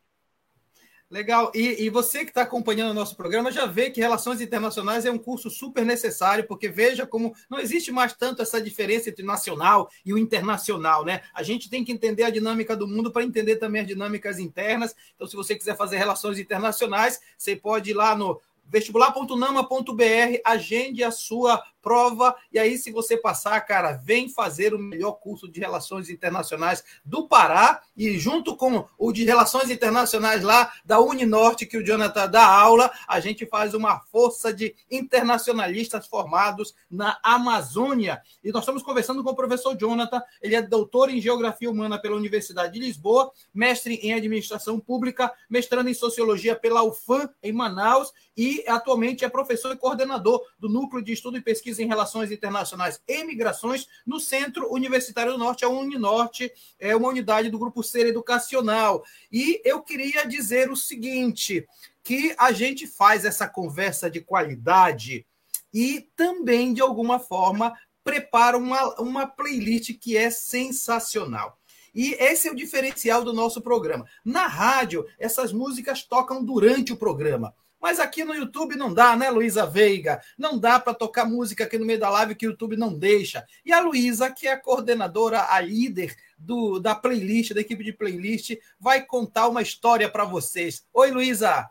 Legal. E, e, você que está acompanhando o nosso programa já vê que Relações Internacionais é um curso super necessário, porque veja como não existe mais tanto essa diferença entre nacional e o internacional, né? A gente tem que entender a dinâmica do mundo para entender também as dinâmicas internas. Então, se você quiser fazer relações internacionais, você pode ir lá no vestibular.nama.br, agende a sua prova. E aí, se você passar, cara, vem fazer o melhor curso de Relações Internacionais do Pará. E junto com o de Relações Internacionais lá da Uninorte, que o Jonathan dá aula, a gente faz uma força de internacionalistas formados na Amazônia. E nós estamos conversando com o professor Jonathan. Ele é doutor em Geografia Humana pela Universidade de Lisboa, mestre em Administração Pública, mestrando em Sociologia pela UFAM, em Manaus, e atualmente é professor e coordenador do Núcleo de Estudo e Pesquisa em Relações Internacionais e Migrações no Centro Universitário do Norte, a Uninorte, é uma unidade do Grupo Ser Educacional. E eu queria dizer o seguinte, que a gente faz essa conversa de qualidade e também, de alguma forma, prepara uma, uma playlist que é sensacional. E esse é o diferencial do nosso programa. Na rádio, essas músicas tocam durante o programa. Mas aqui no YouTube não dá, né, Luísa Veiga? Não dá para tocar música aqui no meio da live que o YouTube não deixa. E a Luísa, que é a coordenadora, a líder do, da playlist, da equipe de playlist, vai contar uma história para vocês. Oi, Luísa!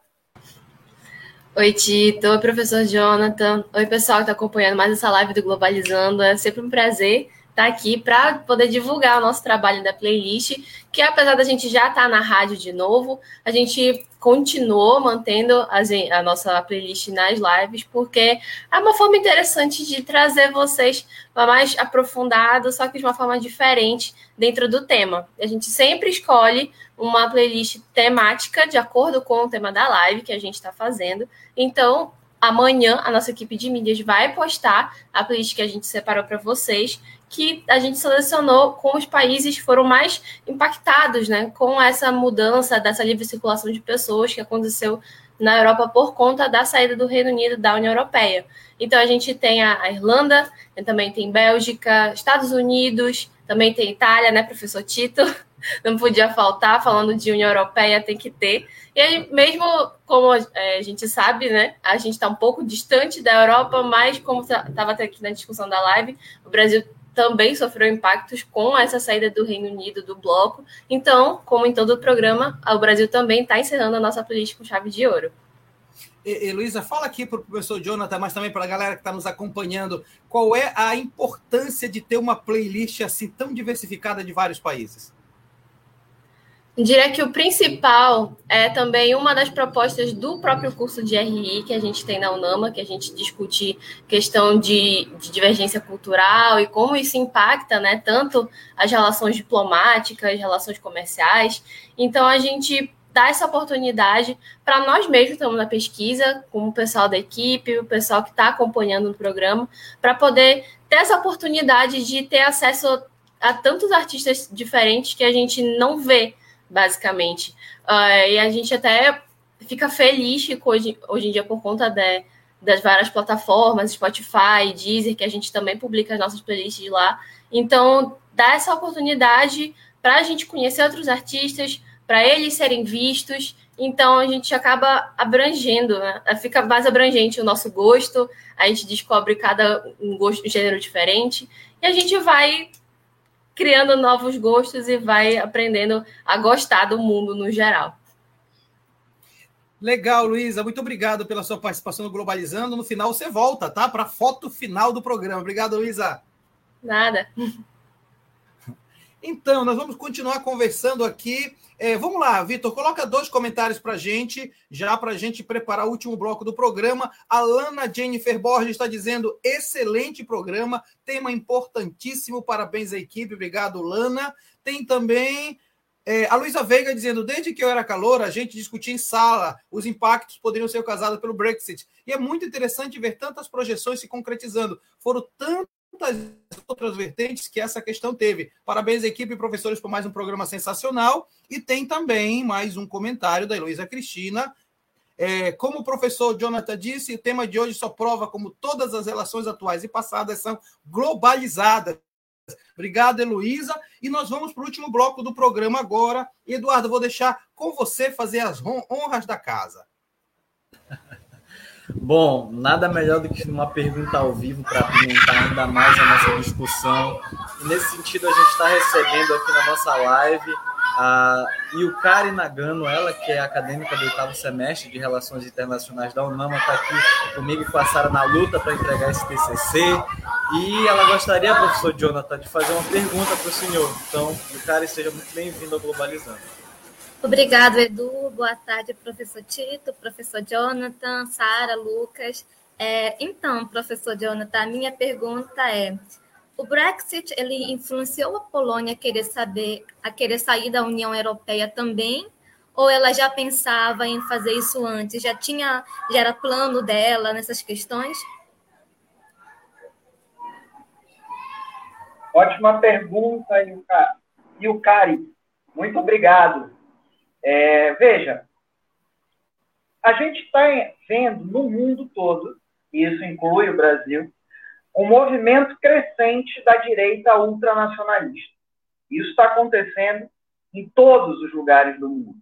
Oi, Tito. Oi, professor Jonathan. Oi, pessoal que está acompanhando mais essa live do Globalizando. É sempre um prazer tá aqui para poder divulgar o nosso trabalho da playlist, que apesar da gente já estar tá na rádio de novo, a gente continuou mantendo a, a, nossa playlist nas lives, porque é uma forma interessante de trazer vocês mais aprofundado, só que de uma forma diferente dentro do tema. A gente sempre escolhe uma playlist temática de acordo com o tema da live que a gente está fazendo. Então, amanhã a nossa equipe de mídias vai postar a playlist que a gente separou para vocês que a gente selecionou com os países que foram mais impactados né, com essa mudança dessa livre circulação de pessoas que aconteceu na Europa por conta da saída do Reino Unido da União Europeia. Então a gente tem a Irlanda, também tem Bélgica, Estados Unidos, também tem Itália, né, professor Tito? Não podia faltar, falando de União Europeia, tem que ter. E aí, mesmo como é, a gente sabe, né, a gente está um pouco distante da Europa, mas como estava até aqui na discussão da live, o Brasil também sofreu impactos com essa saída do Reino Unido do bloco. Então, como em todo o programa, o Brasil também está encerrando a nossa política com chave de ouro. E, fala aqui para o professor Jonathan, mas também para a galera que está nos acompanhando, qual é a importância de ter uma playlist assim tão diversificada de vários países? Diria que o principal é também uma das propostas do próprio curso de RI que a gente tem na UNAMA, que a gente discute questão de, de divergência cultural e como isso impacta né, tanto as relações diplomáticas, relações comerciais. Então, a gente dá essa oportunidade para nós mesmos, estamos na pesquisa, com o pessoal da equipe, o pessoal que está acompanhando o programa, para poder ter essa oportunidade de ter acesso a tantos artistas diferentes que a gente não vê basicamente. Uh, e a gente até fica feliz hoje, hoje em dia, por conta de, das várias plataformas, Spotify, Deezer, que a gente também publica as nossas playlists lá. Então, dá essa oportunidade para a gente conhecer outros artistas, para eles serem vistos. Então, a gente acaba abrangendo, né? fica mais abrangente o nosso gosto, a gente descobre cada um gosto, um gênero diferente, e a gente vai criando novos gostos e vai aprendendo a gostar do mundo no geral. Legal, Luísa. Muito obrigado pela sua participação no Globalizando. No final você volta, tá? Para a foto final do programa. Obrigado, Luísa. Nada. Então, nós vamos continuar conversando aqui. É, vamos lá, Vitor, coloca dois comentários para gente, já para gente preparar o último bloco do programa. A Lana Jennifer Borges está dizendo: excelente programa, tema importantíssimo, parabéns à equipe, obrigado, Lana. Tem também é, a Luísa Veiga dizendo: desde que eu era calor, a gente discutia em sala os impactos poderiam ser causados pelo Brexit. E é muito interessante ver tantas projeções se concretizando. Foram tantos outras vertentes que essa questão teve. Parabéns, equipe e professores, por mais um programa sensacional. E tem também mais um comentário da Heloísa Cristina. É, como o professor Jonathan disse, o tema de hoje só prova como todas as relações atuais e passadas são globalizadas. Obrigado, Heloísa. E nós vamos para o último bloco do programa agora. Eduardo, vou deixar com você fazer as honras da casa. Bom, nada melhor do que uma pergunta ao vivo para apimentar ainda mais a nossa discussão. E nesse sentido, a gente está recebendo aqui na nossa live A Yukari Nagano, ela que é acadêmica do oitavo semestre de Relações Internacionais da UNAMA, está aqui comigo e com a Sara na luta para entregar esse TCC. E ela gostaria, professor Jonathan, de fazer uma pergunta para o senhor. Então, Yukari, seja muito bem-vindo ao Globalizando. Obrigado, Edu. Boa tarde, professor Tito, professor Jonathan, Sara, Lucas. É, então, professor Jonathan, a minha pergunta é: o Brexit ele influenciou a Polônia a querer saber, a querer sair da União Europeia também? Ou ela já pensava em fazer isso antes? Já tinha, já era plano dela nessas questões? Ótima pergunta, Yukari. Muito obrigado. É, veja, a gente está vendo no mundo todo, e isso inclui o Brasil, um movimento crescente da direita ultranacionalista. Isso está acontecendo em todos os lugares do mundo.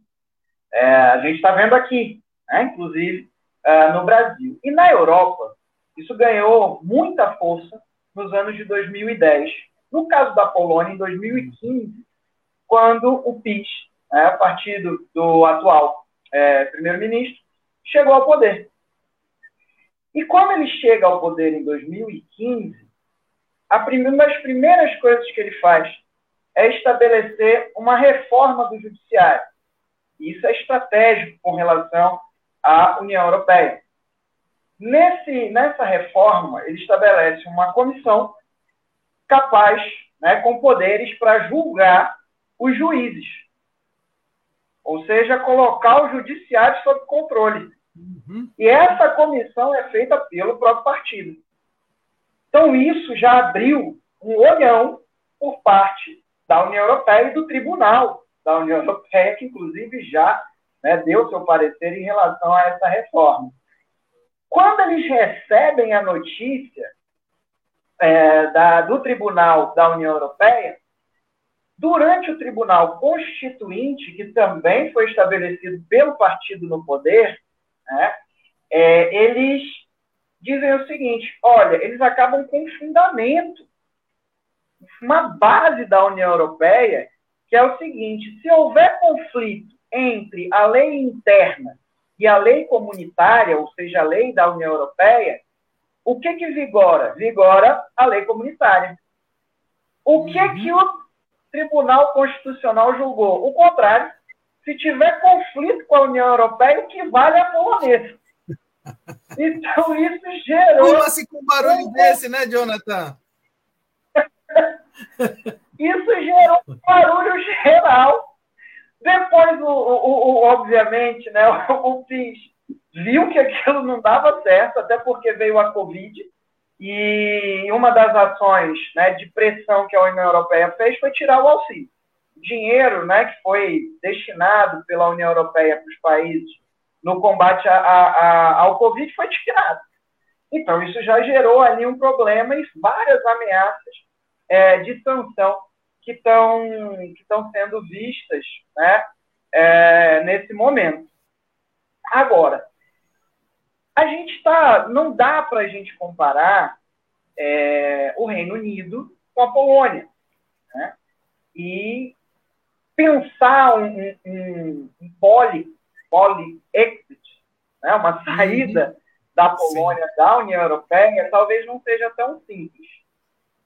É, a gente está vendo aqui, né, inclusive uh, no Brasil. E na Europa, isso ganhou muita força nos anos de 2010. No caso da Polônia, em 2015, quando o PIS né, partido do atual é, primeiro-ministro, chegou ao poder. E como ele chega ao poder em 2015, a primeira, uma das primeiras coisas que ele faz é estabelecer uma reforma do judiciário. Isso é estratégico com relação à União Europeia. Nesse, nessa reforma, ele estabelece uma comissão capaz, né, com poderes para julgar os juízes ou seja, colocar o judiciário sob controle. Uhum. E essa comissão é feita pelo próprio partido. Então, isso já abriu um olhão por parte da União Europeia e do Tribunal da União Europeia, que inclusive já né, deu seu parecer em relação a essa reforma. Quando eles recebem a notícia é, da, do Tribunal da União Europeia, Durante o Tribunal Constituinte, que também foi estabelecido pelo partido no poder, né, é, eles dizem o seguinte: olha, eles acabam com um fundamento, uma base da União Europeia, que é o seguinte: se houver conflito entre a lei interna e a lei comunitária, ou seja, a lei da União Europeia, o que que vigora? Vigora a lei comunitária. O que que o Tribunal Constitucional julgou. O contrário, se tiver conflito com a União Europeia, o que vale é a polonesa. Então, isso gerou. Como assim com um barulho um... desse, né, Jonathan? isso gerou um barulho geral. Depois, o, o, o obviamente, né, o, o PIS viu que aquilo não dava certo, até porque veio a Covid e uma das ações né, de pressão que a União Europeia fez foi tirar o auxílio. O dinheiro né, que foi destinado pela União Europeia para os países no combate a, a, ao Covid foi tirado. Então, isso já gerou ali um problema e várias ameaças é, de sanção que estão que sendo vistas né, é, nesse momento. Agora, a gente está, não dá para a gente comparar é, o Reino Unido com a Polônia, né? E pensar um, um, um poly, poly exit, né? uma saída uhum. da Polônia Sim. da União Europeia, talvez não seja tão simples.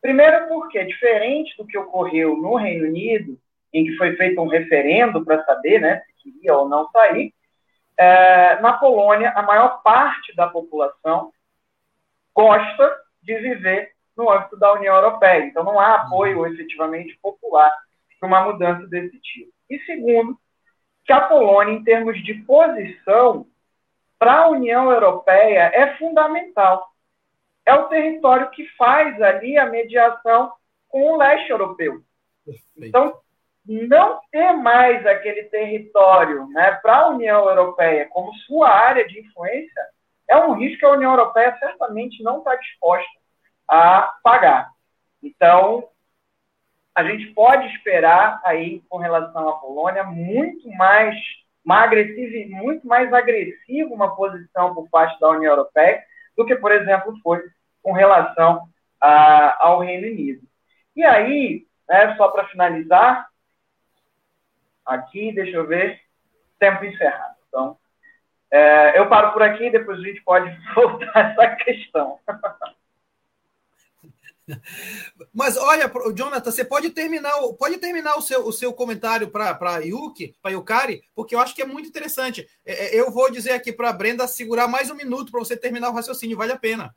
Primeiro porque, diferente do que ocorreu no Reino Unido, em que foi feito um referendo para saber né, se queria ou não sair, é, na Polônia, a maior parte da população gosta de viver no âmbito da União Europeia. Então, não há apoio efetivamente popular para uma mudança desse tipo. E segundo, que a Polônia, em termos de posição para a União Europeia, é fundamental. É o território que faz ali a mediação com o leste europeu. Então, não ter mais aquele território né, para a União Europeia como sua área de influência é um risco que a União Europeia certamente não está disposta a pagar. Então, a gente pode esperar aí, com relação à Polônia, muito mais uma agressiva, muito mais agressiva uma posição por parte da União Europeia do que, por exemplo, foi com relação a, ao Reino Unido. E aí, né, só para finalizar, aqui, deixa eu ver, tempo encerrado. Então, é, eu paro por aqui, depois a gente pode voltar a essa questão. Mas olha, Jonathan, você pode terminar, pode terminar o seu, o seu comentário para Yuki, para Yukari, porque eu acho que é muito interessante. É, é eu vou dizer aqui para a Brenda segurar mais um minuto para você terminar o raciocínio, vale a pena.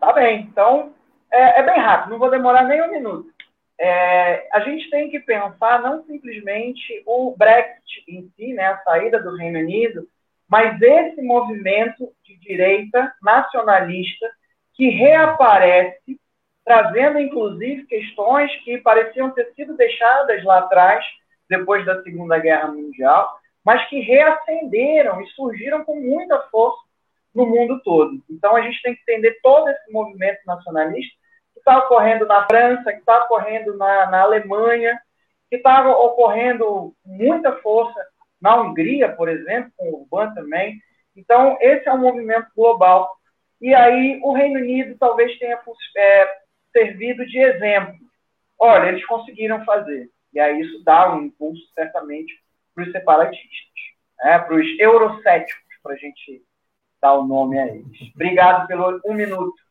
Tá bem, então é, é bem rápido, não vou demorar nem um minuto. É, a gente tem que pensar não simplesmente o Brexit em si, né, a saída do Reino Unido, mas esse movimento de direita nacionalista que reaparece, trazendo inclusive questões que pareciam ter sido deixadas lá atrás, depois da Segunda Guerra Mundial, mas que reacenderam e surgiram com muita força no mundo todo. Então a gente tem que entender todo esse movimento nacionalista está ocorrendo na França, que está ocorrendo na, na Alemanha, que está ocorrendo muita força na Hungria, por exemplo, com o Urban também. Então, esse é um movimento global e aí o Reino Unido talvez tenha é, servido de exemplo. Olha, eles conseguiram fazer. E aí isso dá um impulso, certamente, para os separatistas, né? para os eurocéticos, para a gente dar o nome a eles. Obrigado pelo um minuto.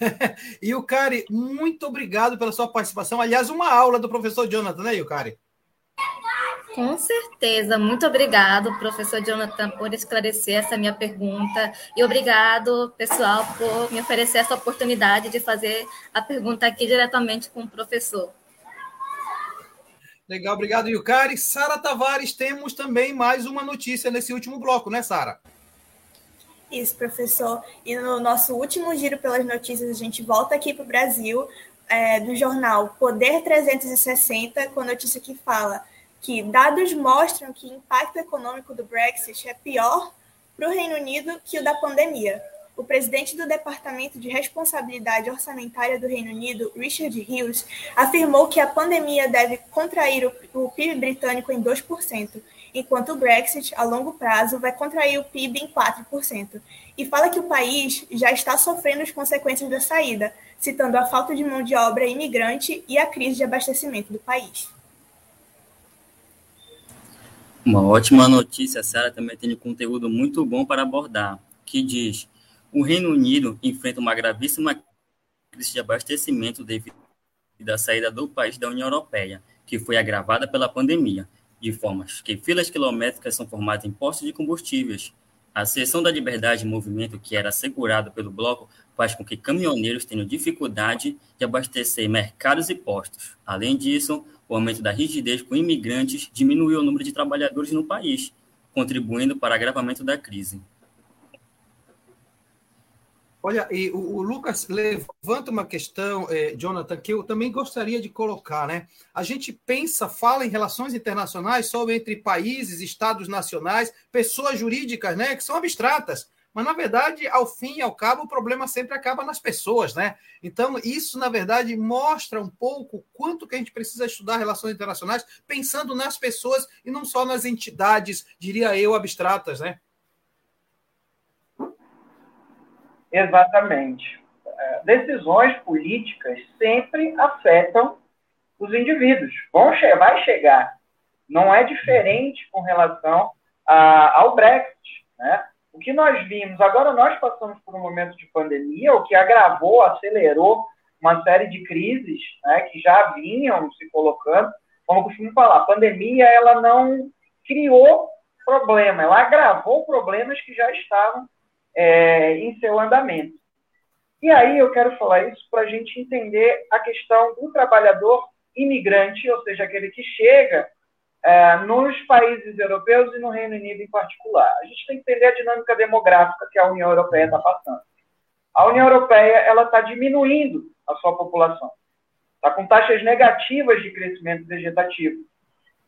e o Cari, muito obrigado pela sua participação. Aliás, uma aula do professor Jonathan, né, Yukari? Com certeza. Muito obrigado, professor Jonathan, por esclarecer essa minha pergunta. E obrigado, pessoal, por me oferecer essa oportunidade de fazer a pergunta aqui diretamente com o professor. Legal, obrigado, Yukari. Sara Tavares, temos também mais uma notícia nesse último bloco, né, Sara? Isso, professor. E no nosso último giro pelas notícias, a gente volta aqui para o Brasil, é, do jornal Poder 360, com a notícia que fala que dados mostram que o impacto econômico do Brexit é pior para o Reino Unido que o da pandemia. O presidente do Departamento de Responsabilidade Orçamentária do Reino Unido, Richard Hughes, afirmou que a pandemia deve contrair o PIB britânico em 2%, enquanto o Brexit, a longo prazo, vai contrair o PIB em 4%. E fala que o país já está sofrendo as consequências da saída, citando a falta de mão de obra imigrante e a crise de abastecimento do país. Uma ótima notícia, Sara, também tem um conteúdo muito bom para abordar, que diz: o Reino Unido enfrenta uma gravíssima crise de abastecimento devido à saída do país da União Europeia, que foi agravada pela pandemia, de formas que filas quilométricas são formadas em postos de combustíveis. A cessão da liberdade de movimento que era assegurada pelo bloco faz com que caminhoneiros tenham dificuldade de abastecer mercados e postos. Além disso, o aumento da rigidez com imigrantes diminuiu o número de trabalhadores no país, contribuindo para o agravamento da crise. Olha, e o, o Lucas levanta uma questão, eh, Jonathan, que eu também gostaria de colocar, né? A gente pensa, fala em relações internacionais só entre países, estados nacionais, pessoas jurídicas, né, que são abstratas. Mas, na verdade, ao fim e ao cabo, o problema sempre acaba nas pessoas, né? Então, isso, na verdade, mostra um pouco quanto que a gente precisa estudar relações internacionais, pensando nas pessoas e não só nas entidades, diria eu, abstratas, né? Exatamente. É, decisões políticas sempre afetam os indivíduos. Vão vai chegar. Não é diferente com relação a, ao Brexit, né? O que nós vimos, agora nós passamos por um momento de pandemia, o que agravou, acelerou uma série de crises né, que já vinham se colocando. Como eu costumo falar, a pandemia ela não criou problema, ela agravou problemas que já estavam é, em seu andamento. E aí eu quero falar isso para a gente entender a questão do trabalhador imigrante, ou seja, aquele que chega é, nos países europeus e no Reino Unido em particular. A gente tem que entender a dinâmica demográfica que a União Europeia está passando. A União Europeia ela está diminuindo a sua população, está com taxas negativas de crescimento vegetativo.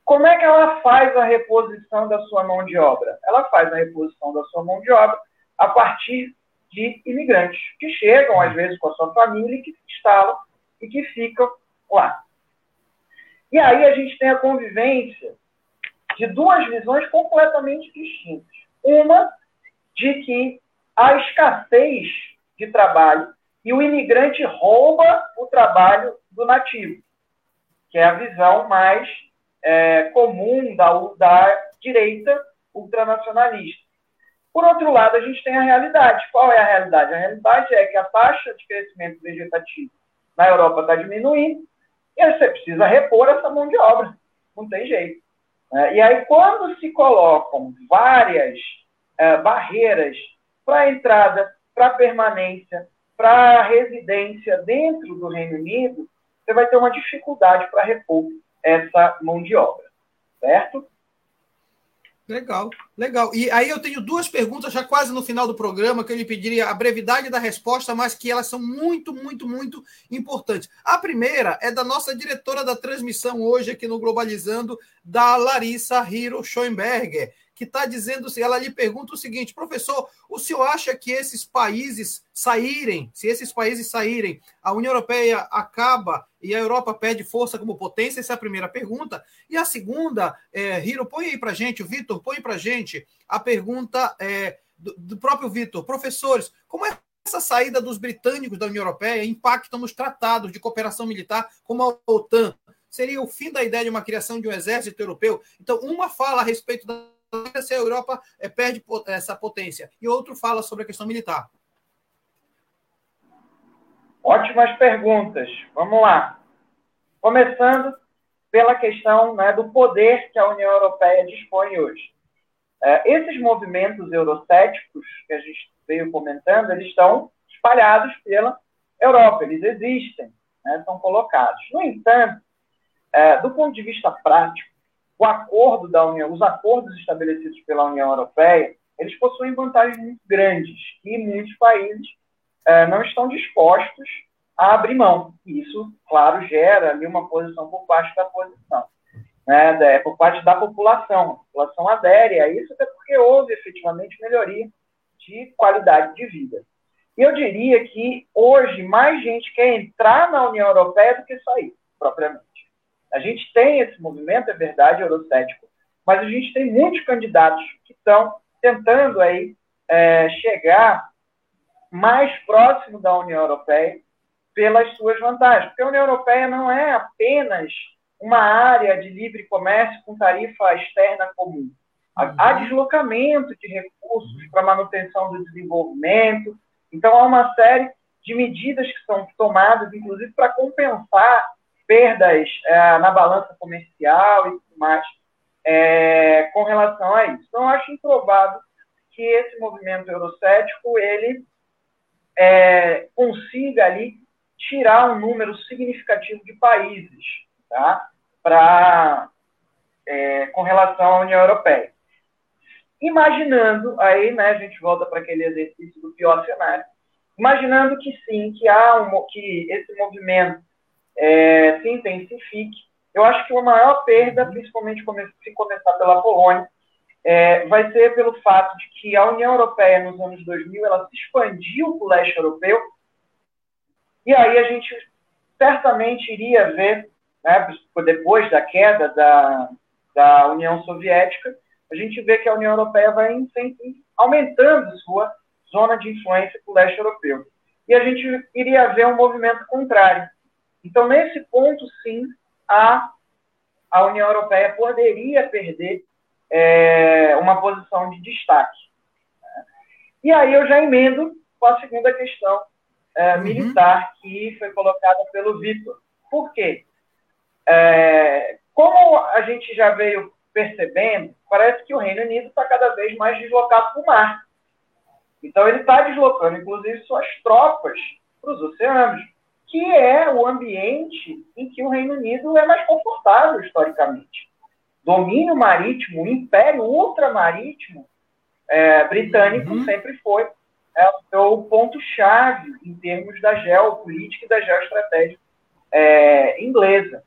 Como é que ela faz a reposição da sua mão de obra? Ela faz a reposição da sua mão de obra a partir de imigrantes que chegam às vezes com a sua família e que se instalam e que ficam lá. E aí a gente tem a convivência de duas visões completamente distintas. Uma de que há escassez de trabalho e o imigrante rouba o trabalho do nativo, que é a visão mais é, comum da, da direita ultranacionalista. Por outro lado, a gente tem a realidade. Qual é a realidade? A realidade é que a taxa de crescimento vegetativo na Europa está diminuindo e você precisa repor essa mão de obra. Não tem jeito. É, e aí, quando se colocam várias é, barreiras para entrada, para permanência, para residência dentro do Reino Unido, você vai ter uma dificuldade para repor essa mão de obra, certo? Legal, legal. E aí eu tenho duas perguntas já quase no final do programa que eu lhe pediria a brevidade da resposta, mas que elas são muito, muito, muito importantes. A primeira é da nossa diretora da transmissão hoje aqui no Globalizando, da Larissa Hiro Schoenberger que está dizendo, ela lhe pergunta o seguinte, professor, o senhor acha que esses países saírem, se esses países saírem, a União Europeia acaba e a Europa perde força como potência? Essa é a primeira pergunta. E a segunda, é, Hiro, põe aí para gente, o Vitor, põe para gente a pergunta é, do, do próprio Vitor. Professores, como é essa saída dos britânicos da União Europeia impacta nos tratados de cooperação militar como a OTAN? Seria o fim da ideia de uma criação de um exército europeu? Então, uma fala a respeito da se a Europa é, perde essa potência. E outro fala sobre a questão militar. Ótimas perguntas. Vamos lá. Começando pela questão né, do poder que a União Europeia dispõe hoje. É, esses movimentos eurocéticos que a gente veio comentando, eles estão espalhados pela Europa, eles existem, né, são colocados. No entanto, é, do ponto de vista prático, o acordo da União, os acordos estabelecidos pela União Europeia, eles possuem vantagens muito grandes e muitos países é, não estão dispostos a abrir mão. Isso, claro, gera ali uma posição por parte da posição, né, por parte da população. A população adere a isso, até porque houve efetivamente melhoria de qualidade de vida. E eu diria que hoje mais gente quer entrar na União Europeia do que sair, propriamente. A gente tem esse movimento, é verdade, eurocético, mas a gente tem muitos candidatos que estão tentando aí é, chegar mais próximo da União Europeia pelas suas vantagens. Porque a União Europeia não é apenas uma área de livre comércio com tarifa externa comum. Há uhum. deslocamento de recursos para manutenção do desenvolvimento. Então, há uma série de medidas que são tomadas, inclusive, para compensar perdas é, na balança comercial e tudo mais é, com relação a isso. Então, acho improvável que esse movimento eurocético ele é, consiga ali tirar um número significativo de países tá? para é, com relação à União Europeia. Imaginando, aí né, a gente volta para aquele exercício do pior cenário, imaginando que sim, que há um, que esse movimento é, se intensifique. Eu acho que a maior perda, principalmente se começar pela Polônia, é, vai ser pelo fato de que a União Europeia, nos anos 2000, ela se expandiu para o leste europeu, e aí a gente certamente iria ver, né, depois da queda da, da União Soviética, a gente vê que a União Europeia vai aumentando sua zona de influência para o leste europeu. E a gente iria ver um movimento contrário, então, nesse ponto, sim, a, a União Europeia poderia perder é, uma posição de destaque. E aí eu já emendo com a segunda questão é, uhum. militar que foi colocada pelo Vitor. Por quê? É, como a gente já veio percebendo, parece que o Reino Unido está cada vez mais deslocado para o mar. Então ele está deslocando, inclusive, suas tropas para os oceanos que é o ambiente em que o Reino Unido é mais confortável historicamente. Domínio marítimo, império ultramarítimo é, britânico uhum. sempre foi é, o ponto-chave em termos da geopolítica e da geoestratégia é, inglesa.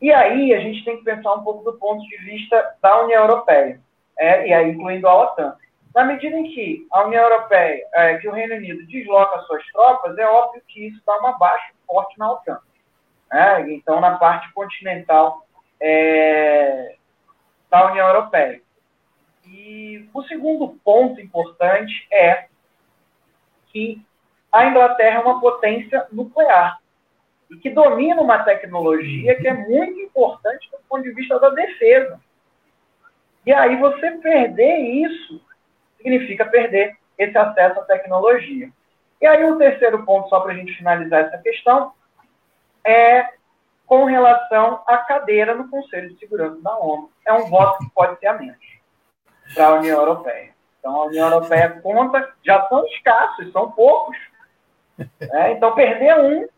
E aí a gente tem que pensar um pouco do ponto de vista da União Europeia, é, e aí incluindo a OTAN. Na medida em que a União Europeia, é, que o Reino Unido desloca suas tropas, é óbvio que isso dá uma baixa forte na OTAN. Né? Então, na parte continental é, da União Europeia. E o segundo ponto importante é que a Inglaterra é uma potência nuclear. e que domina uma tecnologia que é muito importante do ponto de vista da defesa. E aí você perder isso significa perder esse acesso à tecnologia. E aí o terceiro ponto, só para a gente finalizar essa questão, é com relação à cadeira no Conselho de Segurança da ONU. É um voto que pode ser a menos para a União Europeia. Então, a União Europeia conta, já são escassos, são poucos. Né? Então, perder um,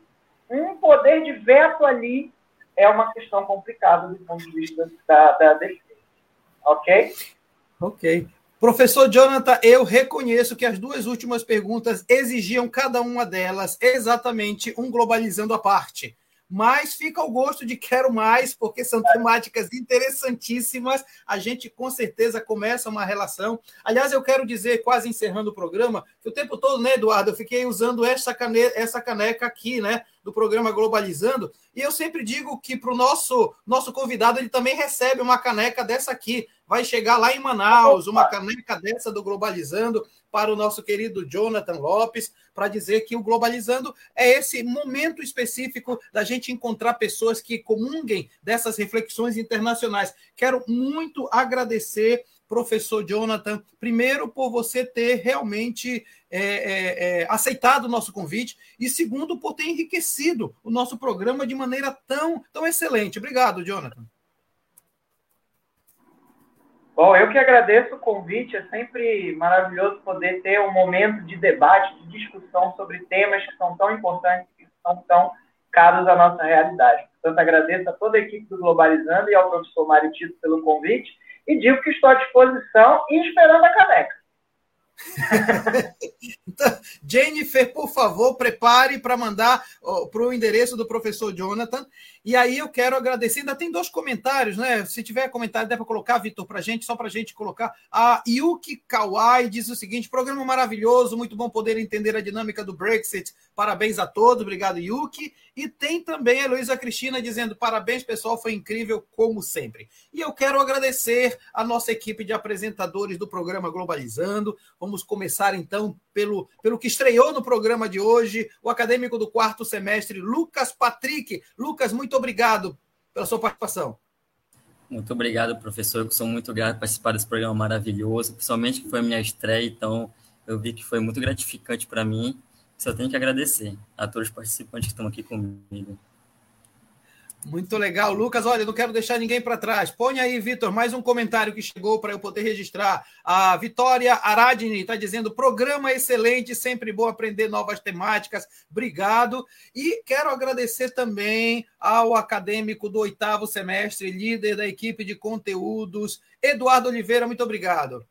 um poder de veto ali é uma questão complicada do ponto de vista da, da defesa. Ok? Ok. Professor Jonathan, eu reconheço que as duas últimas perguntas exigiam cada uma delas exatamente um globalizando a parte mas fica ao gosto de quero mais, porque são temáticas interessantíssimas. A gente com certeza começa uma relação. Aliás, eu quero dizer, quase encerrando o programa, que o tempo todo, né, Eduardo, eu fiquei usando essa caneca aqui, né, do programa Globalizando, e eu sempre digo que para o nosso, nosso convidado ele também recebe uma caneca dessa aqui. Vai chegar lá em Manaus, uma caneca dessa do Globalizando para o nosso querido Jonathan Lopes, para dizer que o Globalizando é esse momento específico da gente encontrar pessoas que comunguem dessas reflexões internacionais. Quero muito agradecer professor Jonathan, primeiro por você ter realmente é, é, é, aceitado o nosso convite e segundo por ter enriquecido o nosso programa de maneira tão, tão excelente. Obrigado, Jonathan. Bom, eu que agradeço o convite. É sempre maravilhoso poder ter um momento de debate, de discussão sobre temas que são tão importantes, que são tão caros à nossa realidade. Portanto, agradeço a toda a equipe do Globalizando e ao professor Mário Tito pelo convite e digo que estou à disposição e esperando a caneca. então, Jennifer, por favor, prepare para mandar para o endereço do professor Jonathan. E aí eu quero agradecer. Ainda tem dois comentários, né? Se tiver comentário, deve colocar, Vitor, para gente, só para gente colocar. A Yuki Kawai diz o seguinte: programa maravilhoso, muito bom poder entender a dinâmica do Brexit. Parabéns a todos, obrigado, Yuki. E tem também a Luísa Cristina dizendo: parabéns, pessoal, foi incrível, como sempre. E eu quero agradecer a nossa equipe de apresentadores do programa Globalizando. Vamos começar então pelo, pelo que estreou no programa de hoje, o acadêmico do quarto semestre, Lucas Patrick. Lucas, muito obrigado pela sua participação. Muito obrigado, professor. Eu sou muito grato por participar desse programa maravilhoso, principalmente que foi a minha estreia, então eu vi que foi muito gratificante para mim. Só tenho que agradecer a todos os participantes que estão aqui comigo. Muito legal, Lucas. Olha, não quero deixar ninguém para trás. Põe aí, Vitor, mais um comentário que chegou para eu poder registrar. A Vitória Aradini está dizendo: programa excelente, sempre bom aprender novas temáticas. Obrigado. E quero agradecer também ao acadêmico do oitavo semestre, líder da equipe de conteúdos, Eduardo Oliveira. Muito obrigado.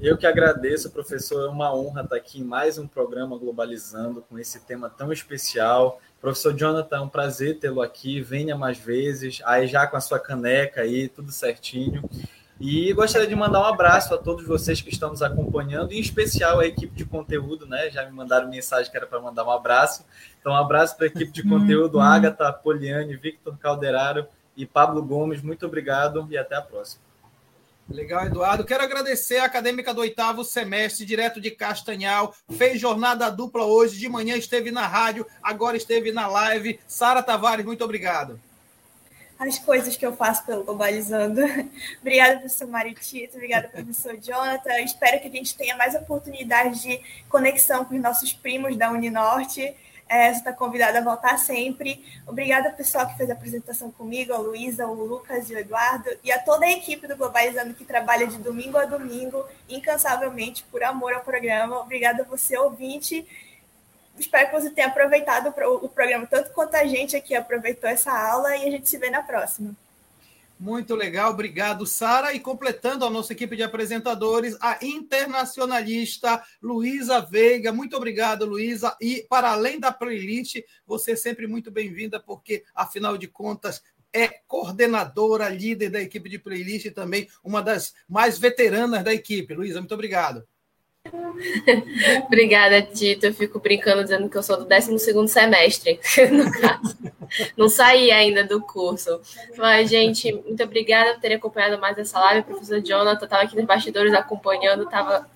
Eu que agradeço, professor. É uma honra estar aqui em mais um programa Globalizando com esse tema tão especial. Professor Jonathan, é um prazer tê-lo aqui. Venha mais vezes, aí já com a sua caneca aí, tudo certinho. E gostaria de mandar um abraço a todos vocês que estão nos acompanhando, em especial a equipe de conteúdo, né? Já me mandaram mensagem que era para mandar um abraço. Então, um abraço para a equipe de conteúdo, Agatha, Poliane, Victor Calderaro e Pablo Gomes. Muito obrigado e até a próxima. Legal, Eduardo. Quero agradecer a acadêmica do oitavo semestre, direto de Castanhal. Fez jornada dupla hoje, de manhã esteve na rádio, agora esteve na live. Sara Tavares, muito obrigado. As coisas que eu faço pelo Globalizando. obrigada, professor Maritito. Obrigada, professor Jonathan. Espero que a gente tenha mais oportunidades de conexão com os nossos primos da Uninorte. É, você está convidada a voltar sempre. Obrigada ao pessoal que fez a apresentação comigo, a Luísa, o Lucas e o Eduardo, e a toda a equipe do Globalizando que trabalha de domingo a domingo, incansavelmente, por amor ao programa. Obrigada a você, ouvinte. Espero que você tenha aproveitado o programa tanto quanto a gente aqui aproveitou essa aula e a gente se vê na próxima. Muito legal, obrigado, Sara. E completando a nossa equipe de apresentadores, a internacionalista Luísa Veiga. Muito obrigado, Luísa. E para além da playlist, você é sempre muito bem-vinda, porque, afinal de contas, é coordenadora, líder da equipe de playlist e também uma das mais veteranas da equipe. Luísa, muito obrigado. Obrigada, Tito. Eu fico brincando dizendo que eu sou do 12 semestre, no caso. Não saí ainda do curso. Mas, gente, muito obrigada por terem acompanhado mais essa live. O professor Jonathan estava aqui nos bastidores acompanhando, estava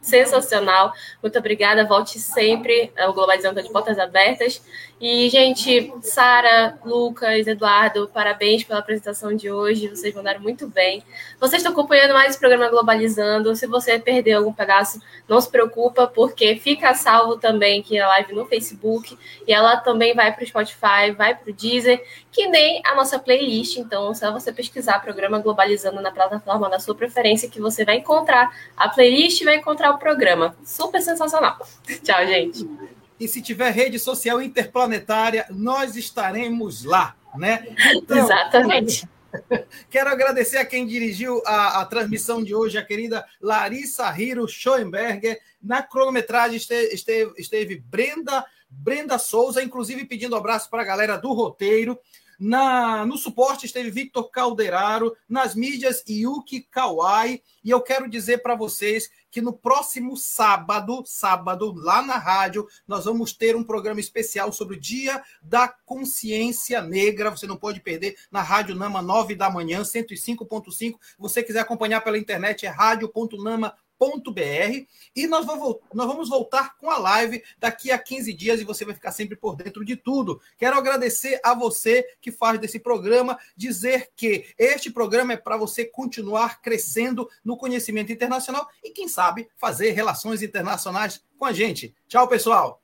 sensacional. Muito obrigada, volte sempre. O Globalizando de portas abertas. E, gente, Sara, Lucas, Eduardo, parabéns pela apresentação de hoje. Vocês mandaram muito bem. Vocês estão acompanhando mais esse programa Globalizando. Se você perdeu algum pedaço, não se preocupa, porque fica salvo também aqui a live no Facebook. E ela também vai para o Spotify, vai para o Deezer, que nem a nossa playlist. Então, só você pesquisar programa Globalizando na plataforma da sua preferência, que você vai encontrar a playlist e vai encontrar o programa. Super sensacional. Tchau, gente. E se tiver rede social interplanetária, nós estaremos lá, né? Então, Exatamente. Quero agradecer a quem dirigiu a, a, transmissão de hoje, a querida Larissa Hiro Schoenberger. Na cronometragem esteve, esteve, esteve Brenda, Brenda Souza, inclusive pedindo abraço para a galera do roteiro. Na, no suporte esteve Victor Calderaro, nas mídias Yuki Kawai, e eu quero dizer para vocês que no próximo sábado, sábado, lá na rádio, nós vamos ter um programa especial sobre o Dia da Consciência Negra. Você não pode perder na Rádio Nama, 9 da manhã, 105.5. você quiser acompanhar pela internet, é rádio.nama.com br e nós vamos voltar com a live daqui a 15 dias e você vai ficar sempre por dentro de tudo. Quero agradecer a você que faz desse programa, dizer que este programa é para você continuar crescendo no conhecimento internacional e, quem sabe, fazer relações internacionais com a gente. Tchau, pessoal!